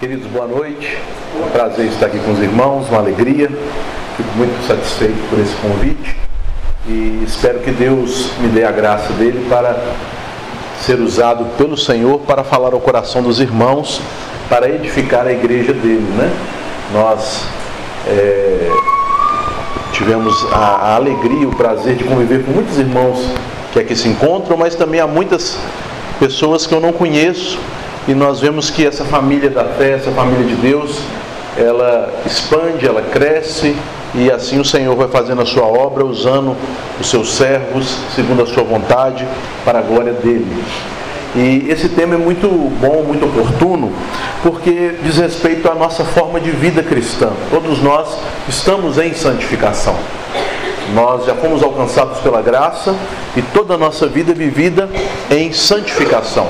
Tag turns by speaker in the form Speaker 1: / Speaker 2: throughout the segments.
Speaker 1: Queridos, boa noite. É um prazer estar aqui com os irmãos, uma alegria. Fico muito satisfeito por esse convite e espero que Deus me dê a graça dele para ser usado pelo Senhor para falar ao coração dos irmãos, para edificar a igreja dele, né? Nós é, tivemos a, a alegria, o prazer de conviver com muitos irmãos que aqui se encontram, mas também há muitas pessoas que eu não conheço e nós vemos que essa família da fé, essa família de Deus, ela expande, ela cresce e assim o Senhor vai fazendo a sua obra, usando os seus servos, segundo a sua vontade, para a glória dele. E esse tema é muito bom, muito oportuno, porque diz respeito à nossa forma de vida cristã. Todos nós estamos em santificação. Nós já fomos alcançados pela graça e toda a nossa vida é vivida em santificação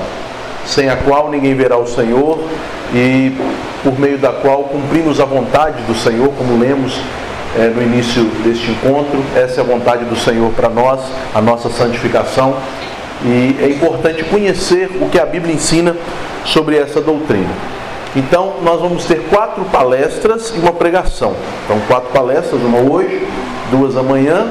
Speaker 1: sem a qual ninguém verá o Senhor e por meio da qual cumprimos a vontade do Senhor, como lemos é, no início deste encontro. Essa é a vontade do Senhor para nós, a nossa santificação. E é importante conhecer o que a Bíblia ensina sobre essa doutrina. Então, nós vamos ter quatro palestras e uma pregação. Então, quatro palestras, uma hoje, duas amanhã,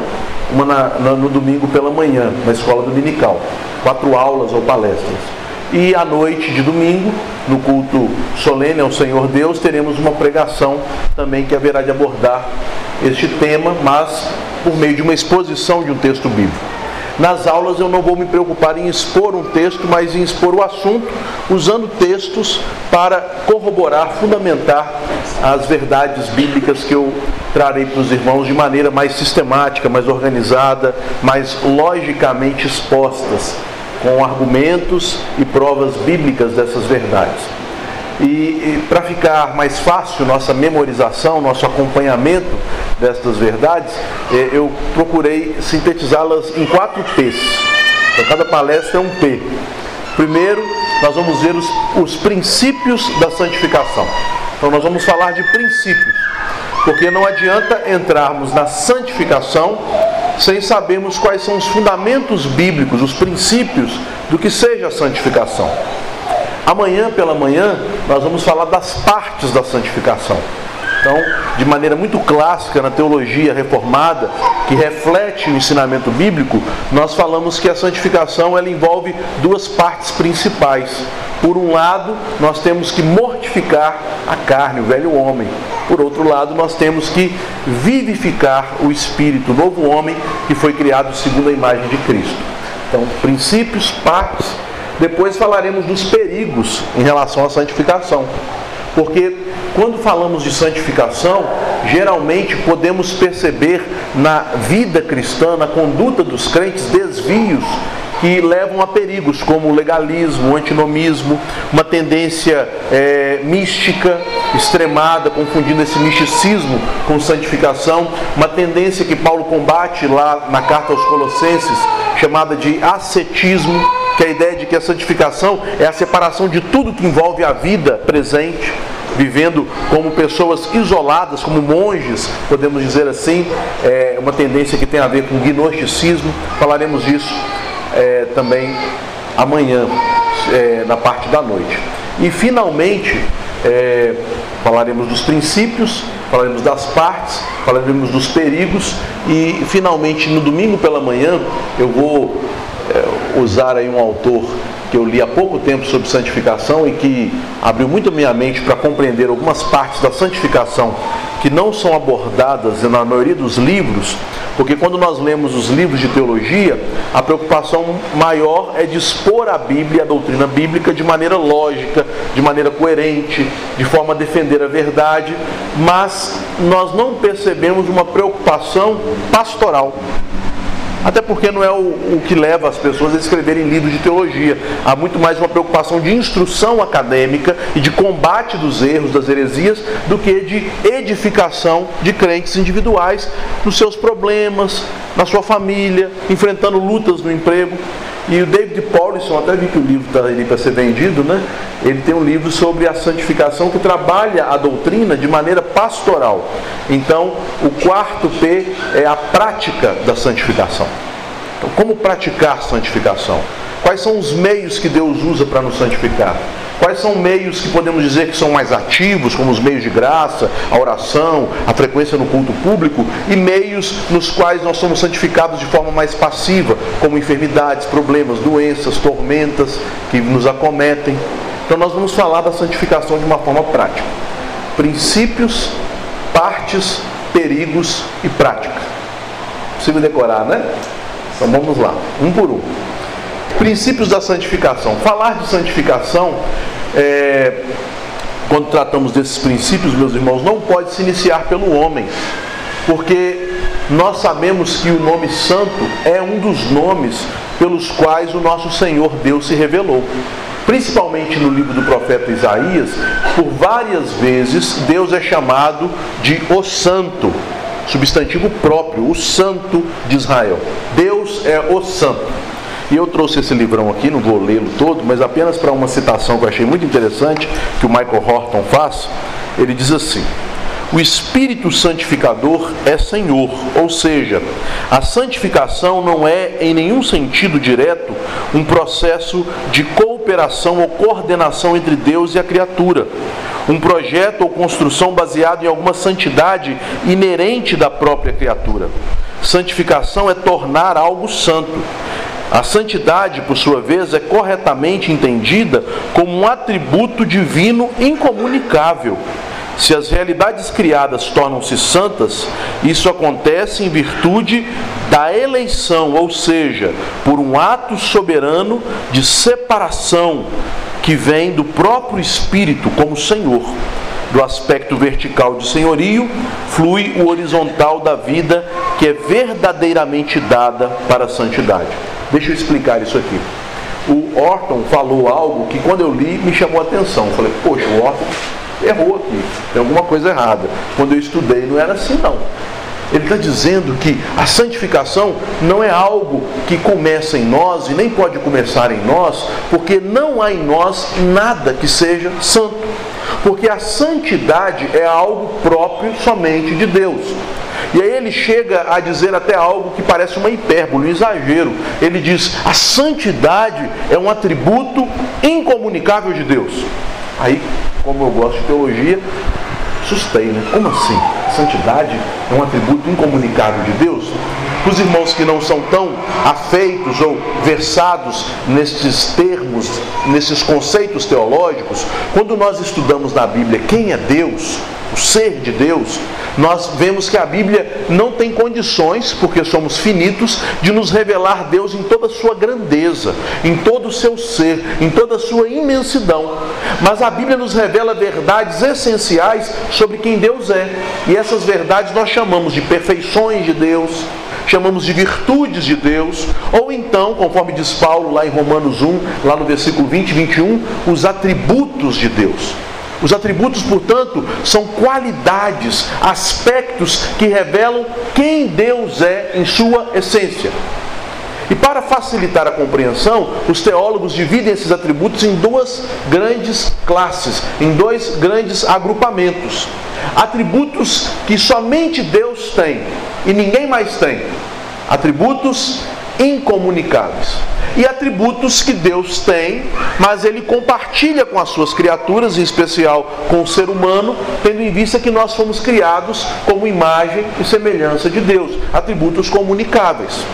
Speaker 1: uma na, na, no domingo pela manhã, na escola dominical. Quatro aulas ou palestras. E à noite de domingo, no culto solene ao Senhor Deus, teremos uma pregação também que haverá de abordar este tema, mas por meio de uma exposição de um texto bíblico. Nas aulas eu não vou me preocupar em expor um texto, mas em expor o assunto, usando textos para corroborar, fundamentar as verdades bíblicas que eu trarei para os irmãos de maneira mais sistemática, mais organizada, mais logicamente expostas com argumentos e provas bíblicas dessas verdades. E, e para ficar mais fácil nossa memorização, nosso acompanhamento destas verdades, eh, eu procurei sintetizá-las em quatro P's. Então, cada palestra é um P. Primeiro, nós vamos ver os, os princípios da santificação. Então, nós vamos falar de princípios, porque não adianta entrarmos na santificação sem sabermos quais são os fundamentos bíblicos, os princípios do que seja a santificação. Amanhã pela manhã nós vamos falar das partes da santificação. Então, de maneira muito clássica na teologia reformada, que reflete o ensinamento bíblico, nós falamos que a santificação ela envolve duas partes principais. Por um lado, nós temos que mortificar a carne, o velho homem. Por outro lado, nós temos que vivificar o espírito, o novo homem que foi criado segundo a imagem de Cristo. Então, princípios, partes. Depois falaremos dos perigos em relação à santificação. Porque quando falamos de santificação, geralmente podemos perceber na vida cristã, na conduta dos crentes, desvios que levam a perigos como o legalismo, o antinomismo, uma tendência é, mística extremada, confundindo esse misticismo com santificação, uma tendência que Paulo combate lá na carta aos Colossenses, chamada de ascetismo, que é a ideia de que a santificação é a separação de tudo que envolve a vida presente, vivendo como pessoas isoladas, como monges, podemos dizer assim, é uma tendência que tem a ver com gnosticismo, falaremos disso é, também amanhã, é, na parte da noite. E finalmente, é, falaremos dos princípios, falaremos das partes, falaremos dos perigos. E finalmente no domingo pela manhã eu vou usar aí um autor que eu li há pouco tempo sobre santificação e que abriu muito minha mente para compreender algumas partes da santificação que não são abordadas na maioria dos livros, porque quando nós lemos os livros de teologia, a preocupação maior é de expor a Bíblia, a doutrina bíblica, de maneira lógica, de maneira coerente, de forma a defender a verdade, mas nós não percebemos uma preocupação pastoral. Até porque não é o, o, que leva as pessoas a escreverem livros de teologia. Há muito mais uma preocupação de instrução acadêmica e de combate dos erros, das heresias, do que de edificação de crentes individuais nos seus problemas, na sua família, enfrentando lutas no emprego. E o David Paulison, até vi que o livro está ali para ser vendido, né? Ele tem um livro sobre a santificação que trabalha a doutrina de maneira pastoral. Então, o quarto P é a prática da santificação. Então, como praticar santificação? Quais são os meios que Deus usa para nos santificar? Quais são meios que podemos dizer que são mais ativos, como os meios de graça, a oração, a frequência no culto público, e meios nos quais nós somos santificados de forma mais passiva, como enfermidades, problemas, doenças, tormentas que nos acometem. Então nós vamos falar da santificação de uma forma prática. Princípios, partes, perigos e prática. Possível decorar, né? Então vamos lá, um por um. Princípios da santificação. Falar de santificação, é, quando tratamos desses princípios, meus irmãos, não pode se iniciar pelo homem, porque nós sabemos que o nome santo é um dos nomes pelos quais o nosso Senhor Deus se revelou. Principalmente no livro do profeta Isaías, por várias vezes Deus é chamado de o Santo, substantivo próprio, o Santo de Israel. Deus é o Santo. E eu trouxe esse livrão aqui, não vou lê-lo todo, mas apenas para uma citação que eu achei muito interessante, que o Michael Horton faz. Ele diz assim: o Espírito Santificador é Senhor, ou seja, a santificação não é, em nenhum sentido direto, um processo de cooperação ou coordenação entre Deus e a criatura, um projeto ou construção baseado em alguma santidade inerente da própria criatura. Santificação é tornar algo santo. A santidade, por sua vez, é corretamente entendida como um atributo divino incomunicável. Se as realidades criadas tornam-se santas, isso acontece em virtude da eleição, ou seja, por um ato soberano de separação que vem do próprio Espírito como Senhor. Do aspecto vertical de senhorio, flui o horizontal da vida que é verdadeiramente dada para a santidade. Deixa eu explicar isso aqui. O Orton falou algo que quando eu li me chamou a atenção. Eu falei, poxa, o Orton errou aqui, tem alguma coisa errada. Quando eu estudei não era assim não. Ele está dizendo que a santificação não é algo que começa em nós e nem pode começar em nós, porque não há em nós nada que seja santo. Porque a santidade é algo próprio somente de Deus. E aí ele chega a dizer até algo que parece uma hipérbole, um exagero. Ele diz: a santidade é um atributo incomunicável de Deus. Aí, como eu gosto de teologia, assustei, né? Como assim? Santidade é um atributo incomunicável de Deus? Os irmãos que não são tão afeitos ou versados nesses termos, nesses conceitos teológicos, quando nós estudamos na Bíblia quem é Deus, o ser de Deus, nós vemos que a Bíblia não tem condições, porque somos finitos, de nos revelar Deus em toda a sua grandeza, em todo o seu ser, em toda a sua imensidão. Mas a Bíblia nos revela verdades essenciais sobre quem Deus é. E essas verdades nós chamamos de perfeições de Deus, chamamos de virtudes de Deus, ou então, conforme diz Paulo lá em Romanos 1, lá no versículo 20 e 21, os atributos de Deus. Os atributos, portanto, são qualidades, aspectos que revelam quem Deus é em sua essência. E para facilitar a compreensão, os teólogos dividem esses atributos em duas grandes classes, em dois grandes agrupamentos. Atributos que somente Deus tem e ninguém mais tem. Atributos incomunicáveis. E atributos que Deus tem, mas ele compartilha com as suas criaturas, em especial com o ser humano, tendo em vista que nós fomos criados como imagem e semelhança de Deus. Atributos comunicáveis.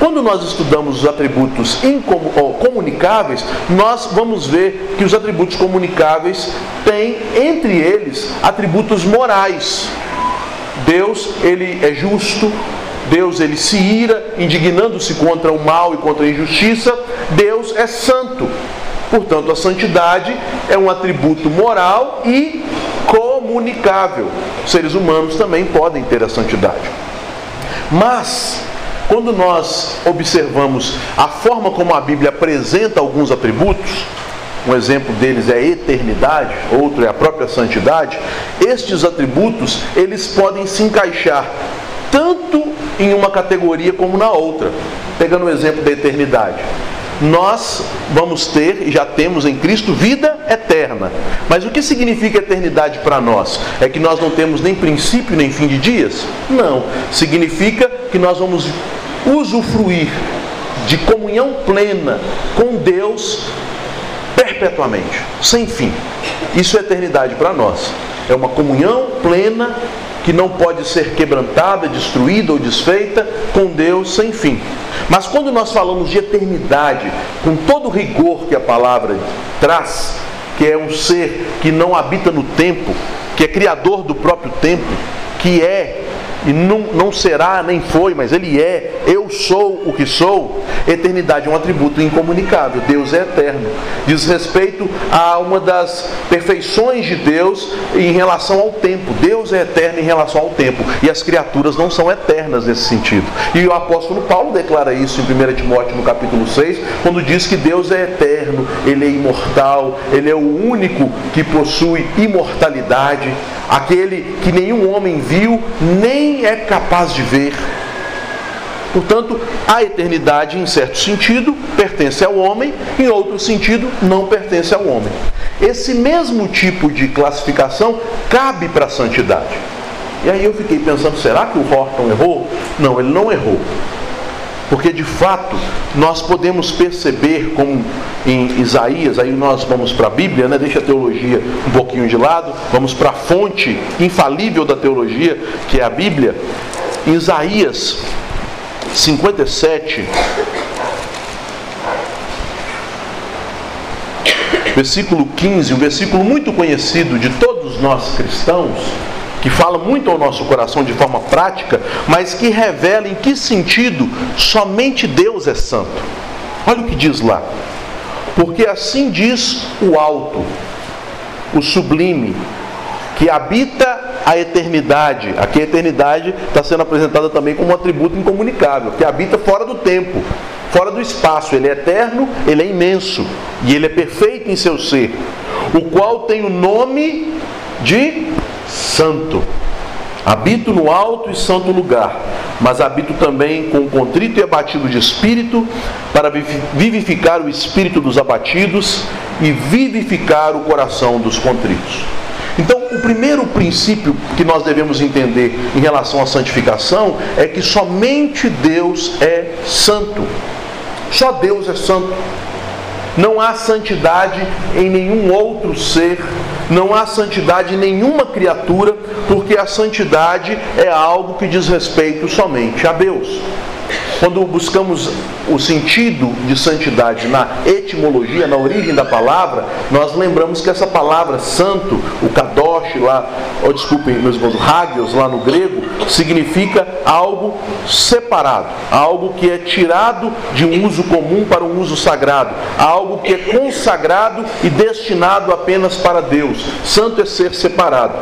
Speaker 1: Quando nós estudamos os atributos comunicáveis, nós vamos ver que os atributos comunicáveis têm entre eles atributos morais. Deus, ele é justo, Deus ele se ira, indignando-se contra o mal e contra a injustiça. Deus é santo. Portanto, a santidade é um atributo moral e comunicável. Seres humanos também podem ter a santidade. Mas, quando nós observamos a forma como a Bíblia apresenta alguns atributos, um exemplo deles é a eternidade, outro é a própria santidade, estes atributos, eles podem se encaixar tanto em uma categoria como na outra. Pegando o exemplo da eternidade. Nós vamos ter e já temos em Cristo vida eterna. Mas o que significa eternidade para nós? É que nós não temos nem princípio nem fim de dias? Não. Significa que nós vamos usufruir de comunhão plena com Deus perpetuamente, sem fim. Isso é eternidade para nós. É uma comunhão plena que não pode ser quebrantada, destruída ou desfeita com Deus sem fim. Mas quando nós falamos de eternidade, com todo o rigor que a palavra traz, que é um ser que não habita no tempo, que é criador do próprio tempo, que é e não, não será, nem foi, mas Ele é, eu sou o que sou. Eternidade é um atributo incomunicável, Deus é eterno. Diz respeito a uma das perfeições de Deus em relação ao tempo. Deus é eterno em relação ao tempo, e as criaturas não são eternas nesse sentido. E o apóstolo Paulo declara isso em 1 Timóteo no capítulo 6, quando diz que Deus é eterno, Ele é imortal, Ele é o único que possui imortalidade, aquele que nenhum homem viu, nem é capaz de ver. Portanto, a eternidade, em certo sentido, pertence ao homem, em outro sentido, não pertence ao homem. Esse mesmo tipo de classificação cabe para a santidade. E aí eu fiquei pensando, será que o Horton errou? Não, ele não errou. Porque de fato nós podemos perceber, como em Isaías, aí nós vamos para a Bíblia, né? deixa a teologia um pouquinho de lado, vamos para a fonte infalível da teologia, que é a Bíblia. Em Isaías 57, versículo 15, um versículo muito conhecido de todos nós cristãos que fala muito ao nosso coração de forma prática, mas que revela em que sentido somente Deus é santo. Olha o que diz lá. Porque assim diz o alto, o sublime, que habita a eternidade. Aqui a eternidade está sendo apresentada também como um atributo incomunicável, que habita fora do tempo, fora do espaço. Ele é eterno, ele é imenso e ele é perfeito em seu ser, o qual tem o nome de santo. Habito no alto e santo lugar, mas habito também com contrito e abatido de espírito, para vivificar o espírito dos abatidos e vivificar o coração dos contritos. Então, o primeiro princípio que nós devemos entender em relação à santificação é que somente Deus é santo. Só Deus é santo. Não há santidade em nenhum outro ser, não há santidade em nenhuma criatura, porque a santidade é algo que diz respeito somente a Deus. Quando buscamos o sentido de santidade na etimologia, na origem da palavra, nós lembramos que essa palavra santo, o kadosh lá, ou desculpem meus irmãos, hagios lá no grego, significa algo separado, algo que é tirado de um uso comum para um uso sagrado, algo que é consagrado e destinado apenas para Deus. Santo é ser separado.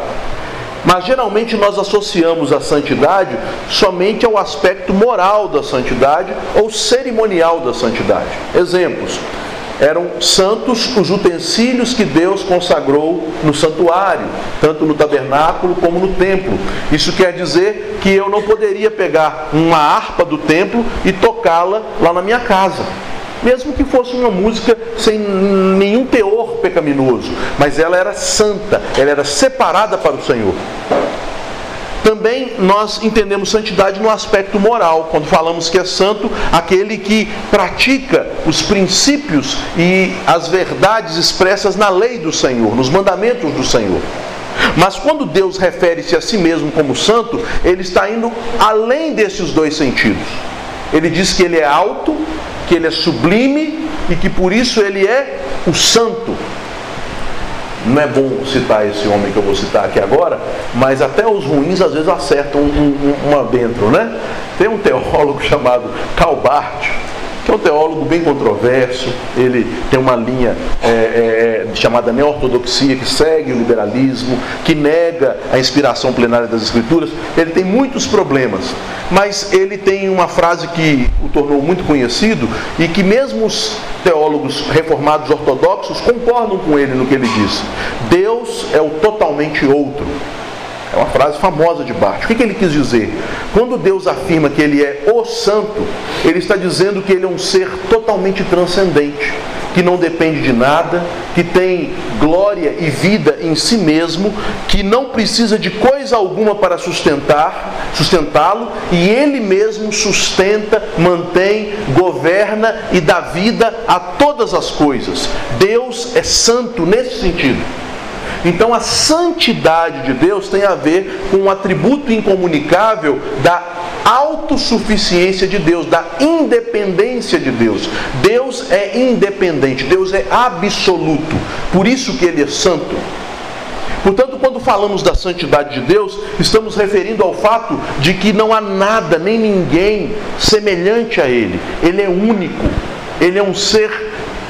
Speaker 1: Mas geralmente nós associamos a santidade somente ao aspecto moral da santidade ou cerimonial da santidade. Exemplos: eram santos os utensílios que Deus consagrou no santuário, tanto no tabernáculo como no templo. Isso quer dizer que eu não poderia pegar uma harpa do templo e tocá-la lá na minha casa mesmo que fosse uma música sem nenhum teor pecaminoso, mas ela era santa, ela era separada para o Senhor. Também nós entendemos santidade no aspecto moral, quando falamos que é santo aquele que pratica os princípios e as verdades expressas na lei do Senhor, nos mandamentos do Senhor. Mas quando Deus refere-se a si mesmo como santo, ele está indo além desses dois sentidos. Ele diz que ele é alto, que ele é sublime e que por isso ele é o santo. Não é bom citar esse homem que eu vou citar aqui agora, mas até os ruins às vezes acertam um, um, né? Tem um teólogo chamado Calbart, que é um teólogo bem controverso, ele tem uma linha é, é, chamada neortodoxia, que segue o liberalismo, que nega a inspiração plenária das Escrituras. Ele tem muitos problemas, mas ele tem uma frase que o tornou muito conhecido e que mesmo os teólogos reformados ortodoxos concordam com ele no que ele diz: Deus é o totalmente outro. É uma frase famosa de Bart. O que, que ele quis dizer? Quando Deus afirma que Ele é o Santo, Ele está dizendo que Ele é um ser totalmente transcendente, que não depende de nada, que tem glória e vida em si mesmo, que não precisa de coisa alguma para sustentar, sustentá-lo, e Ele mesmo sustenta, mantém, governa e dá vida a toda todas as coisas. Deus é santo nesse sentido. Então a santidade de Deus tem a ver com um atributo incomunicável da autossuficiência de Deus, da independência de Deus. Deus é independente, Deus é absoluto. Por isso que ele é santo. Portanto, quando falamos da santidade de Deus, estamos referindo ao fato de que não há nada nem ninguém semelhante a Ele. Ele é único. Ele é um ser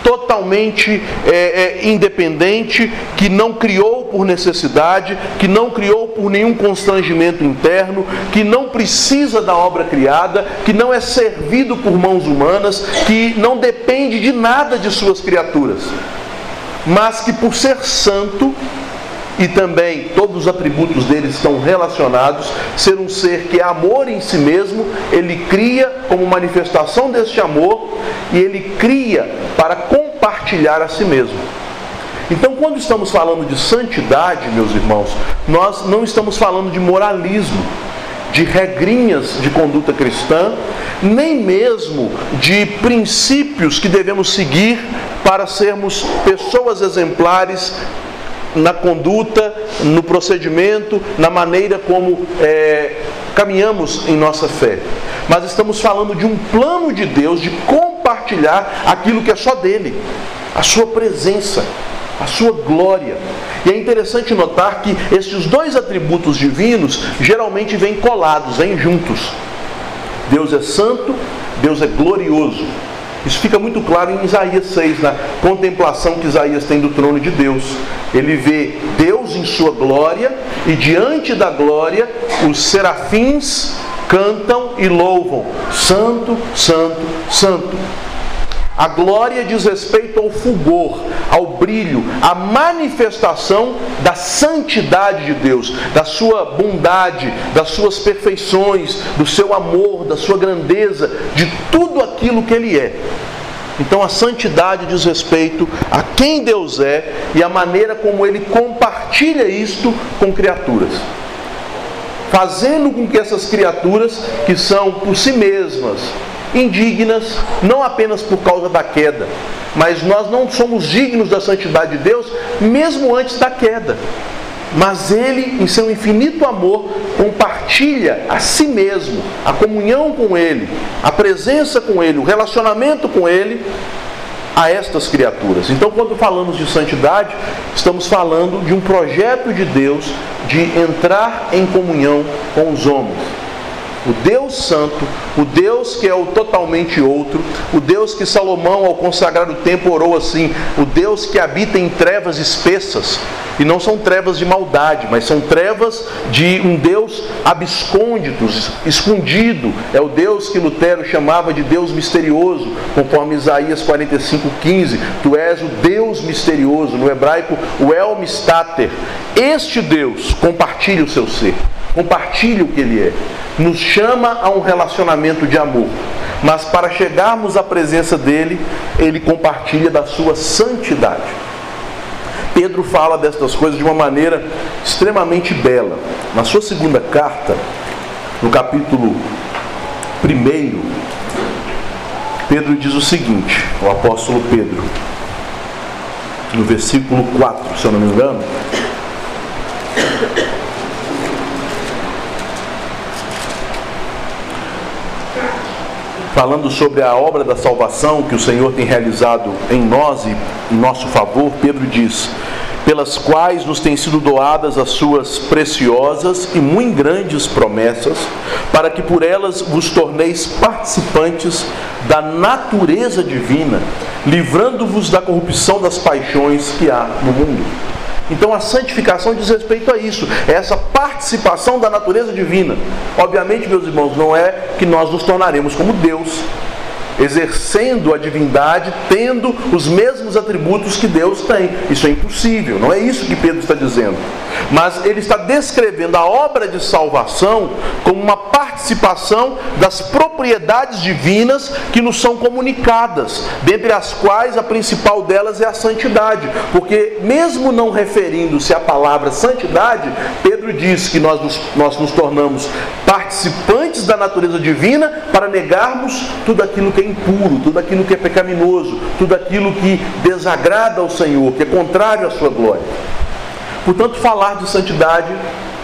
Speaker 1: totalmente é, é, independente, que não criou por necessidade, que não criou por nenhum constrangimento interno, que não precisa da obra criada, que não é servido por mãos humanas, que não depende de nada de suas criaturas, mas que por ser santo e também todos os atributos dele estão relacionados. Ser um ser que é amor em si mesmo, ele cria como manifestação deste amor e ele cria para compartilhar a si mesmo. Então, quando estamos falando de santidade, meus irmãos, nós não estamos falando de moralismo, de regrinhas de conduta cristã, nem mesmo de princípios que devemos seguir para sermos pessoas exemplares na conduta, no procedimento, na maneira como é, caminhamos em nossa fé. Mas estamos falando de um plano de Deus de compartilhar aquilo que é só dele, a sua presença, a sua glória. E é interessante notar que esses dois atributos divinos geralmente vêm colados, vêm juntos. Deus é santo, Deus é glorioso. Isso fica muito claro em Isaías 6, na contemplação que Isaías tem do trono de Deus. Ele vê Deus em sua glória e diante da glória os serafins cantam e louvam: Santo, Santo, Santo. A glória diz respeito ao fulgor, ao brilho, à manifestação da santidade de Deus, da sua bondade, das suas perfeições, do seu amor, da sua grandeza, de tudo aquilo que Ele é. Então a santidade diz respeito a quem Deus é e a maneira como Ele compartilha isto com criaturas fazendo com que essas criaturas, que são por si mesmas indignas, não apenas por causa da queda, mas nós não somos dignos da santidade de Deus mesmo antes da queda. Mas Ele, em seu infinito amor, compartilha a si mesmo, a comunhão com Ele, a presença com Ele, o relacionamento com Ele a estas criaturas. Então, quando falamos de santidade, estamos falando de um projeto de Deus de entrar em comunhão com os homens. O Deus Santo, o Deus que é o totalmente outro, o Deus que Salomão, ao consagrar o templo, orou assim: o Deus que habita em trevas espessas, e não são trevas de maldade, mas são trevas de um Deus abscôndito, escondido. É o Deus que Lutero chamava de Deus misterioso, conforme Isaías 45:15. Tu és o Deus misterioso, no hebraico o El Mistater. Este Deus compartilha o seu ser compartilhe o que Ele é. Nos chama a um relacionamento de amor. Mas para chegarmos à presença dele, ele compartilha da sua santidade. Pedro fala destas coisas de uma maneira extremamente bela. Na sua segunda carta, no capítulo 1, Pedro diz o seguinte, o apóstolo Pedro, no versículo 4, se eu não me engano, falando sobre a obra da salvação que o Senhor tem realizado em nós e em nosso favor, Pedro diz: pelas quais nos têm sido doadas as suas preciosas e muito grandes promessas, para que por elas vos torneis participantes da natureza divina, livrando-vos da corrupção das paixões que há no mundo. Então a santificação diz respeito a isso, é essa participação da natureza divina. Obviamente, meus irmãos, não é que nós nos tornaremos como Deus, exercendo a divindade, tendo os mesmos atributos que Deus tem. Isso é impossível, não é isso que Pedro está dizendo. Mas ele está descrevendo a obra de salvação como uma participação das propriedades divinas que nos são comunicadas, dentre as quais a principal delas é a santidade, porque mesmo não referindo-se à palavra santidade, Pedro diz que nós nos, nós nos tornamos participantes da natureza divina para negarmos tudo aquilo que é impuro, tudo aquilo que é pecaminoso, tudo aquilo que desagrada ao Senhor, que é contrário à sua glória. Portanto, falar de santidade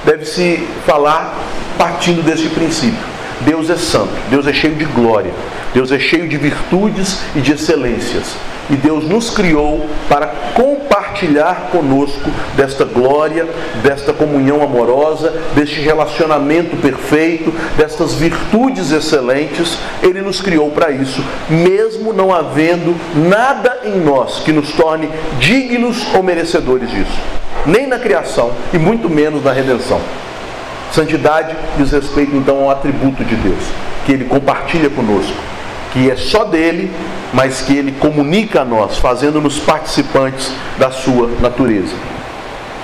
Speaker 1: deve-se falar partindo deste princípio. Deus é santo, Deus é cheio de glória, Deus é cheio de virtudes e de excelências. E Deus nos criou para compartilhar conosco desta glória, desta comunhão amorosa, deste relacionamento perfeito, destas virtudes excelentes. Ele nos criou para isso, mesmo não havendo nada em nós que nos torne dignos ou merecedores disso. Nem na criação e muito menos na redenção. Santidade diz respeito então ao atributo de Deus, que ele compartilha conosco que é só dele, mas que ele comunica a nós, fazendo-nos participantes da sua natureza.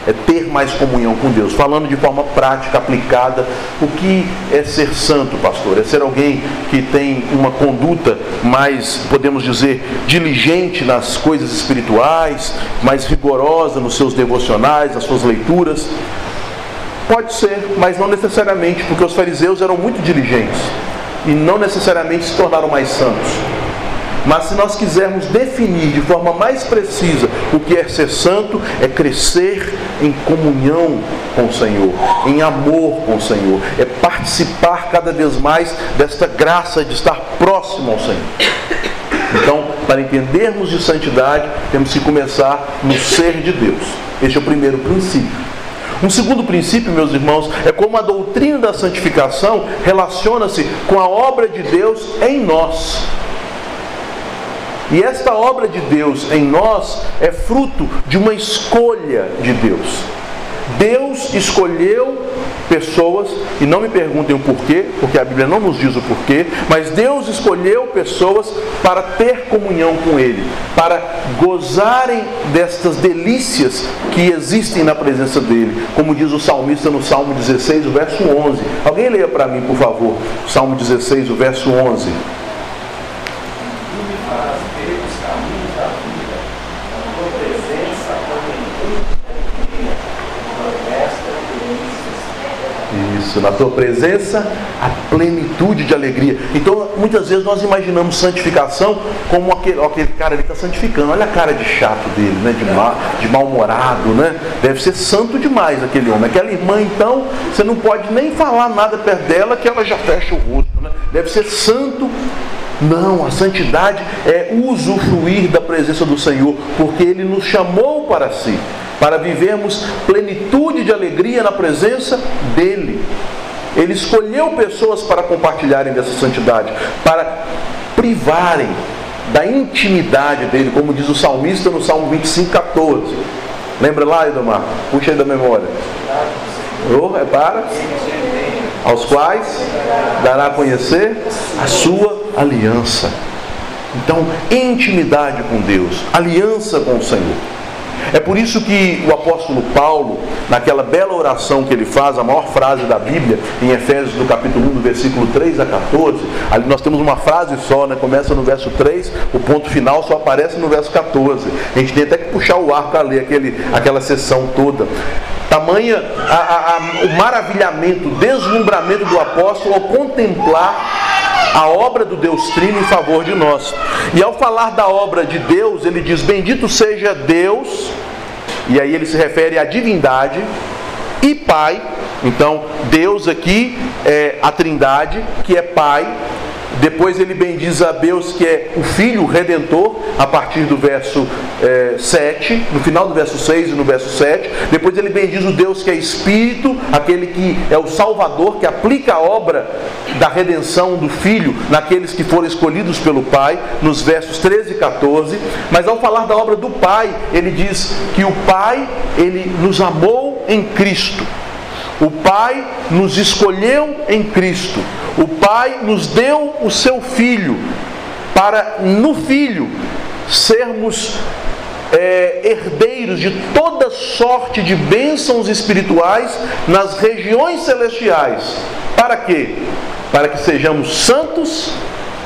Speaker 1: É ter mais comunhão com Deus. Falando de forma prática, aplicada, o que é ser santo, pastor? É ser alguém que tem uma conduta mais, podemos dizer, diligente nas coisas espirituais, mais rigorosa nos seus devocionais, nas suas leituras. Pode ser, mas não necessariamente, porque os fariseus eram muito diligentes e não necessariamente se tornaram mais santos. Mas se nós quisermos definir de forma mais precisa o que é ser santo, é crescer em comunhão com o Senhor, em amor com o Senhor, é participar cada vez mais desta graça de estar próximo ao Senhor. Então, para entendermos de santidade, temos que começar no ser de Deus. Este é o primeiro princípio. Um segundo princípio, meus irmãos, é como a doutrina da santificação relaciona-se com a obra de Deus em nós. E esta obra de Deus em nós é fruto de uma escolha de Deus. Deus escolheu pessoas, e não me perguntem o porquê, porque a Bíblia não nos diz o porquê, mas Deus escolheu pessoas para ter comunhão com Ele, para gozarem destas delícias que existem na presença dEle, como diz o salmista no Salmo 16, o verso 11. Alguém leia para mim, por favor, Salmo 16, o verso 11. Isso, na tua presença, a plenitude de alegria. Então, muitas vezes nós imaginamos santificação como aquele, aquele cara ali está santificando. Olha a cara de chato dele, né? de, mal, de mal-humorado, né? Deve ser santo demais aquele homem. Aquela irmã, então, você não pode nem falar nada perto dela que ela já fecha o rosto. Né? Deve ser santo não, a santidade é usufruir da presença do Senhor, porque Ele nos chamou para si para vivermos plenitude de alegria na presença dEle. Ele escolheu pessoas para compartilharem dessa santidade, para privarem da intimidade dele, como diz o salmista no Salmo 25, 14. Lembra lá, Edomar? Puxa aí da memória. Oh, é para aos quais dará a conhecer a sua aliança. Então, intimidade com Deus, aliança com o Senhor. É por isso que o apóstolo Paulo, naquela bela oração que ele faz, a maior frase da Bíblia, em Efésios do capítulo 1, do versículo 3 a 14, ali nós temos uma frase só, né? começa no verso 3, o ponto final só aparece no verso 14. A gente tem até que puxar o ar para ler aquele, aquela sessão toda. Tamanha a, a, a, o maravilhamento, o deslumbramento do apóstolo ao contemplar a obra do Deus Trino em favor de nós. E ao falar da obra de Deus, ele diz: Bendito seja Deus, e aí ele se refere à divindade e Pai. Então, Deus aqui é a Trindade, que é Pai, depois ele bendiz a Deus que é o Filho Redentor, a partir do verso é, 7, no final do verso 6 e no verso 7. Depois ele bendiz o Deus que é Espírito, aquele que é o Salvador, que aplica a obra da redenção do Filho naqueles que foram escolhidos pelo Pai, nos versos 13 e 14. Mas ao falar da obra do Pai, ele diz que o Pai, ele nos amou em Cristo. O Pai nos escolheu em Cristo. O Pai nos deu o seu Filho para no Filho sermos é, herdeiros de toda sorte de bênçãos espirituais nas regiões celestiais. Para quê? Para que sejamos santos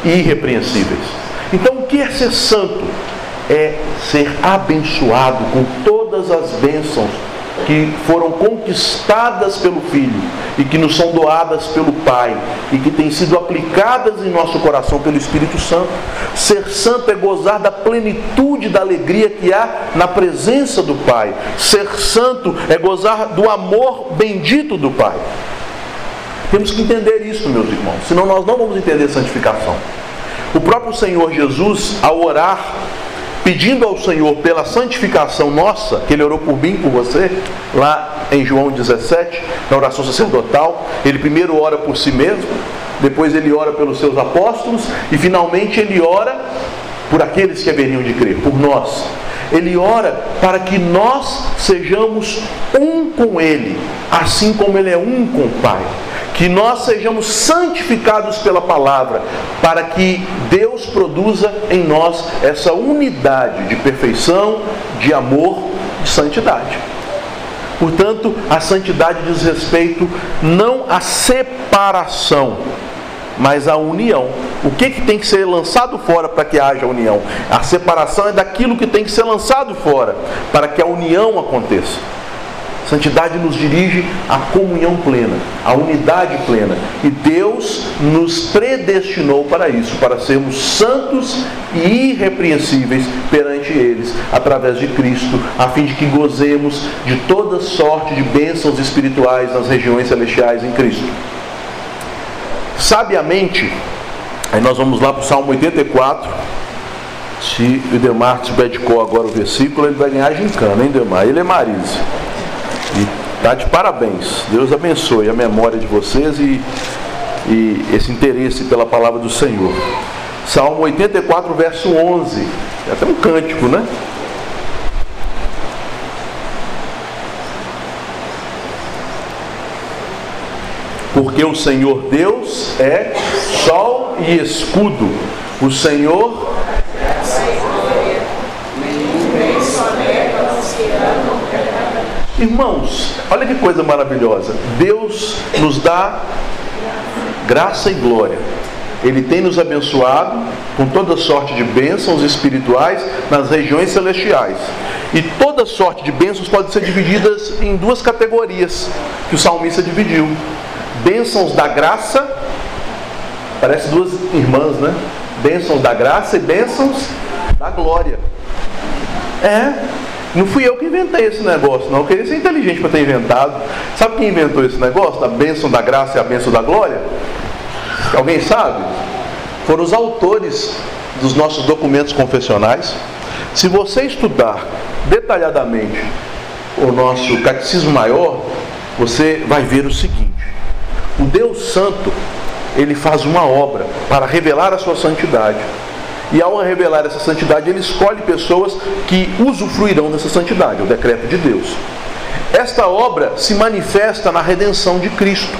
Speaker 1: e irrepreensíveis. Então, o que é ser santo? É ser abençoado com todas as bênçãos que foram conquistadas pelo Filho e que nos são doadas pelo Pai e que têm sido aplicadas em nosso coração pelo Espírito Santo. Ser santo é gozar da plenitude da alegria que há na presença do Pai. Ser santo é gozar do amor bendito do Pai. Temos que entender isso, meus irmãos, senão nós não vamos entender santificação. O próprio Senhor Jesus, ao orar, pedindo ao Senhor pela santificação nossa, que ele orou por mim, por você, lá em João 17, na oração sacerdotal, ele primeiro ora por si mesmo, depois ele ora pelos seus apóstolos e finalmente ele ora por aqueles que haveriam de crer, por nós. Ele ora para que nós sejamos um com Ele, assim como Ele é um com o Pai que nós sejamos santificados pela palavra, para que Deus produza em nós essa unidade de perfeição, de amor, de santidade. Portanto, a santidade diz respeito não à separação, mas à união. O que, que tem que ser lançado fora para que haja união? A separação é daquilo que tem que ser lançado fora para que a união aconteça. Santidade nos dirige à comunhão plena, à unidade plena. E Deus nos predestinou para isso, para sermos santos e irrepreensíveis perante eles, através de Cristo, a fim de que gozemos de toda sorte de bênçãos espirituais nas regiões celestiais em Cristo. Sabiamente, aí nós vamos lá para o Salmo 84. Se o Demar tiver de agora o versículo, ele vai ganhar gincana, hein, Demar? Ele é Marise. Tá de parabéns. Deus abençoe a memória de vocês e, e esse interesse pela palavra do Senhor. Salmo 84, verso 11. É até um cântico, né? Porque o Senhor Deus é sol e escudo. O Senhor Irmãos, olha que coisa maravilhosa. Deus nos dá graça e glória. Ele tem nos abençoado com toda sorte de bênçãos espirituais nas regiões celestiais. E toda sorte de bênçãos pode ser divididas em duas categorias que o salmista dividiu: bênçãos da graça, parece duas irmãs, né? Bênçãos da graça e bênçãos da glória. É, não fui eu que inventei esse negócio, não. Eu queria ser inteligente para ter inventado. Sabe quem inventou esse negócio? Da bênção da graça e a bênção da glória? Alguém sabe? Foram os autores dos nossos documentos confessionais. Se você estudar detalhadamente o nosso catecismo maior, você vai ver o seguinte: o Deus Santo, ele faz uma obra para revelar a sua santidade e ao revelar essa santidade, ele escolhe pessoas que usufruirão dessa santidade, o decreto de Deus. Esta obra se manifesta na redenção de Cristo.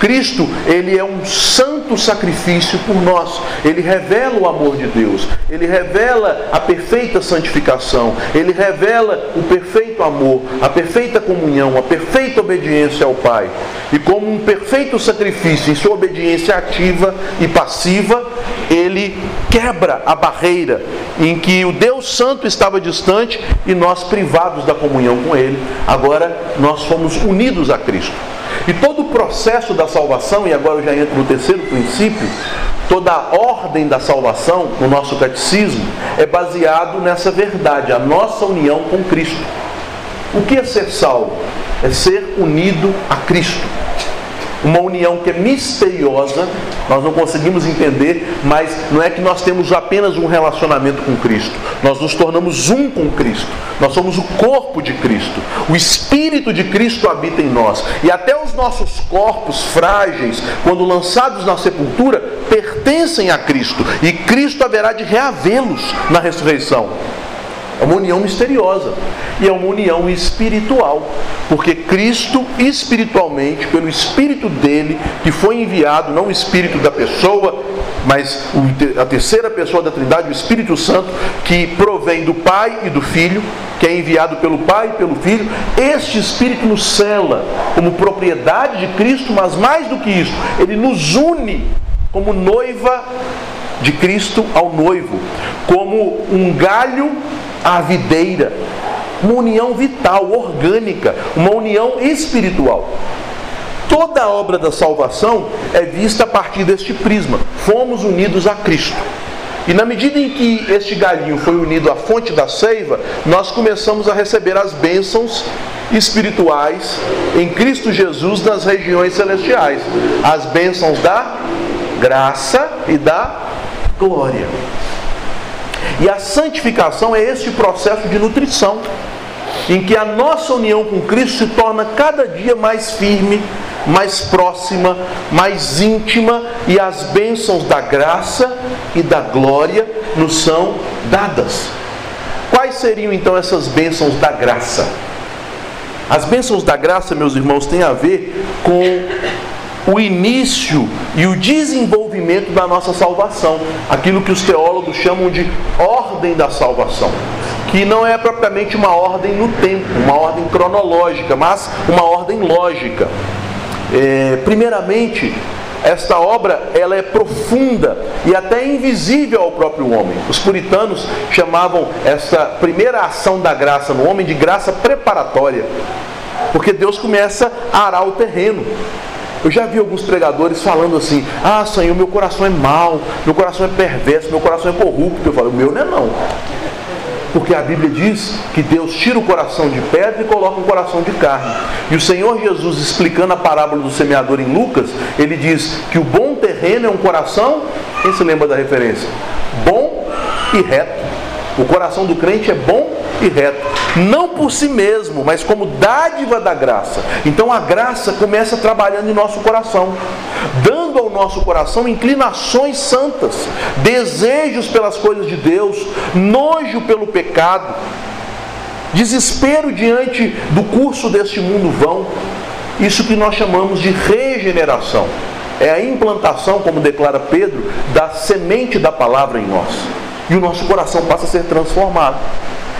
Speaker 1: Cristo, ele é um santo sacrifício por nós. Ele revela o amor de Deus. Ele revela a perfeita santificação. Ele revela o perfeito amor, a perfeita comunhão, a perfeita obediência ao Pai. E como um perfeito sacrifício em sua obediência ativa e passiva, ele quebra a barreira em que o Deus Santo estava distante e nós privados da comunhão com ele. Agora nós fomos unidos a Cristo. E todo o processo da salvação, e agora eu já entro no terceiro princípio, toda a ordem da salvação, no nosso catecismo, é baseado nessa verdade, a nossa união com Cristo. O que é ser salvo? É ser unido a Cristo uma união que é misteriosa, nós não conseguimos entender, mas não é que nós temos apenas um relacionamento com Cristo, nós nos tornamos um com Cristo, nós somos o corpo de Cristo, o Espírito de Cristo habita em nós, e até os nossos corpos frágeis, quando lançados na sepultura, pertencem a Cristo, e Cristo haverá de reavê-los na ressurreição. É uma união misteriosa. E é uma união espiritual, porque Cristo, espiritualmente, pelo Espírito dele, que foi enviado, não o Espírito da pessoa, mas a terceira pessoa da Trindade, o Espírito Santo, que provém do Pai e do Filho, que é enviado pelo Pai e pelo Filho, este Espírito nos cela como propriedade de Cristo, mas mais do que isso, ele nos une como noiva de Cristo ao noivo, como um galho à videira. uma união vital, orgânica, uma união espiritual. Toda a obra da salvação é vista a partir deste prisma. Fomos unidos a Cristo. E na medida em que este galinho foi unido à fonte da seiva, nós começamos a receber as bênçãos espirituais em Cristo Jesus nas regiões celestiais. As bênçãos da graça e da glória. E a santificação é este processo de nutrição, em que a nossa união com Cristo se torna cada dia mais firme, mais próxima, mais íntima, e as bênçãos da graça e da glória nos são dadas. Quais seriam então essas bênçãos da graça? As bênçãos da graça, meus irmãos, têm a ver com o início e o desenvolvimento da nossa salvação, aquilo que os teólogos chamam de ordem da salvação, que não é propriamente uma ordem no tempo, uma ordem cronológica, mas uma ordem lógica. É, primeiramente, esta obra ela é profunda e até invisível ao próprio homem. Os puritanos chamavam essa primeira ação da graça no homem de graça preparatória, porque Deus começa a arar o terreno. Eu já vi alguns pregadores falando assim: Ah, Senhor, meu coração é mau, meu coração é perverso, meu coração é corrupto. Eu falo: O meu não é não. Porque a Bíblia diz que Deus tira o coração de pedra e coloca um coração de carne. E o Senhor Jesus, explicando a parábola do semeador em Lucas, ele diz que o bom terreno é um coração, quem se lembra da referência? Bom e reto. O coração do crente é bom e reto, não por si mesmo, mas como dádiva da graça. Então a graça começa trabalhando em nosso coração, dando ao nosso coração inclinações santas, desejos pelas coisas de Deus, nojo pelo pecado, desespero diante do curso deste mundo vão. Isso que nós chamamos de regeneração. É a implantação, como declara Pedro, da semente da palavra em nós e o nosso coração passa a ser transformado.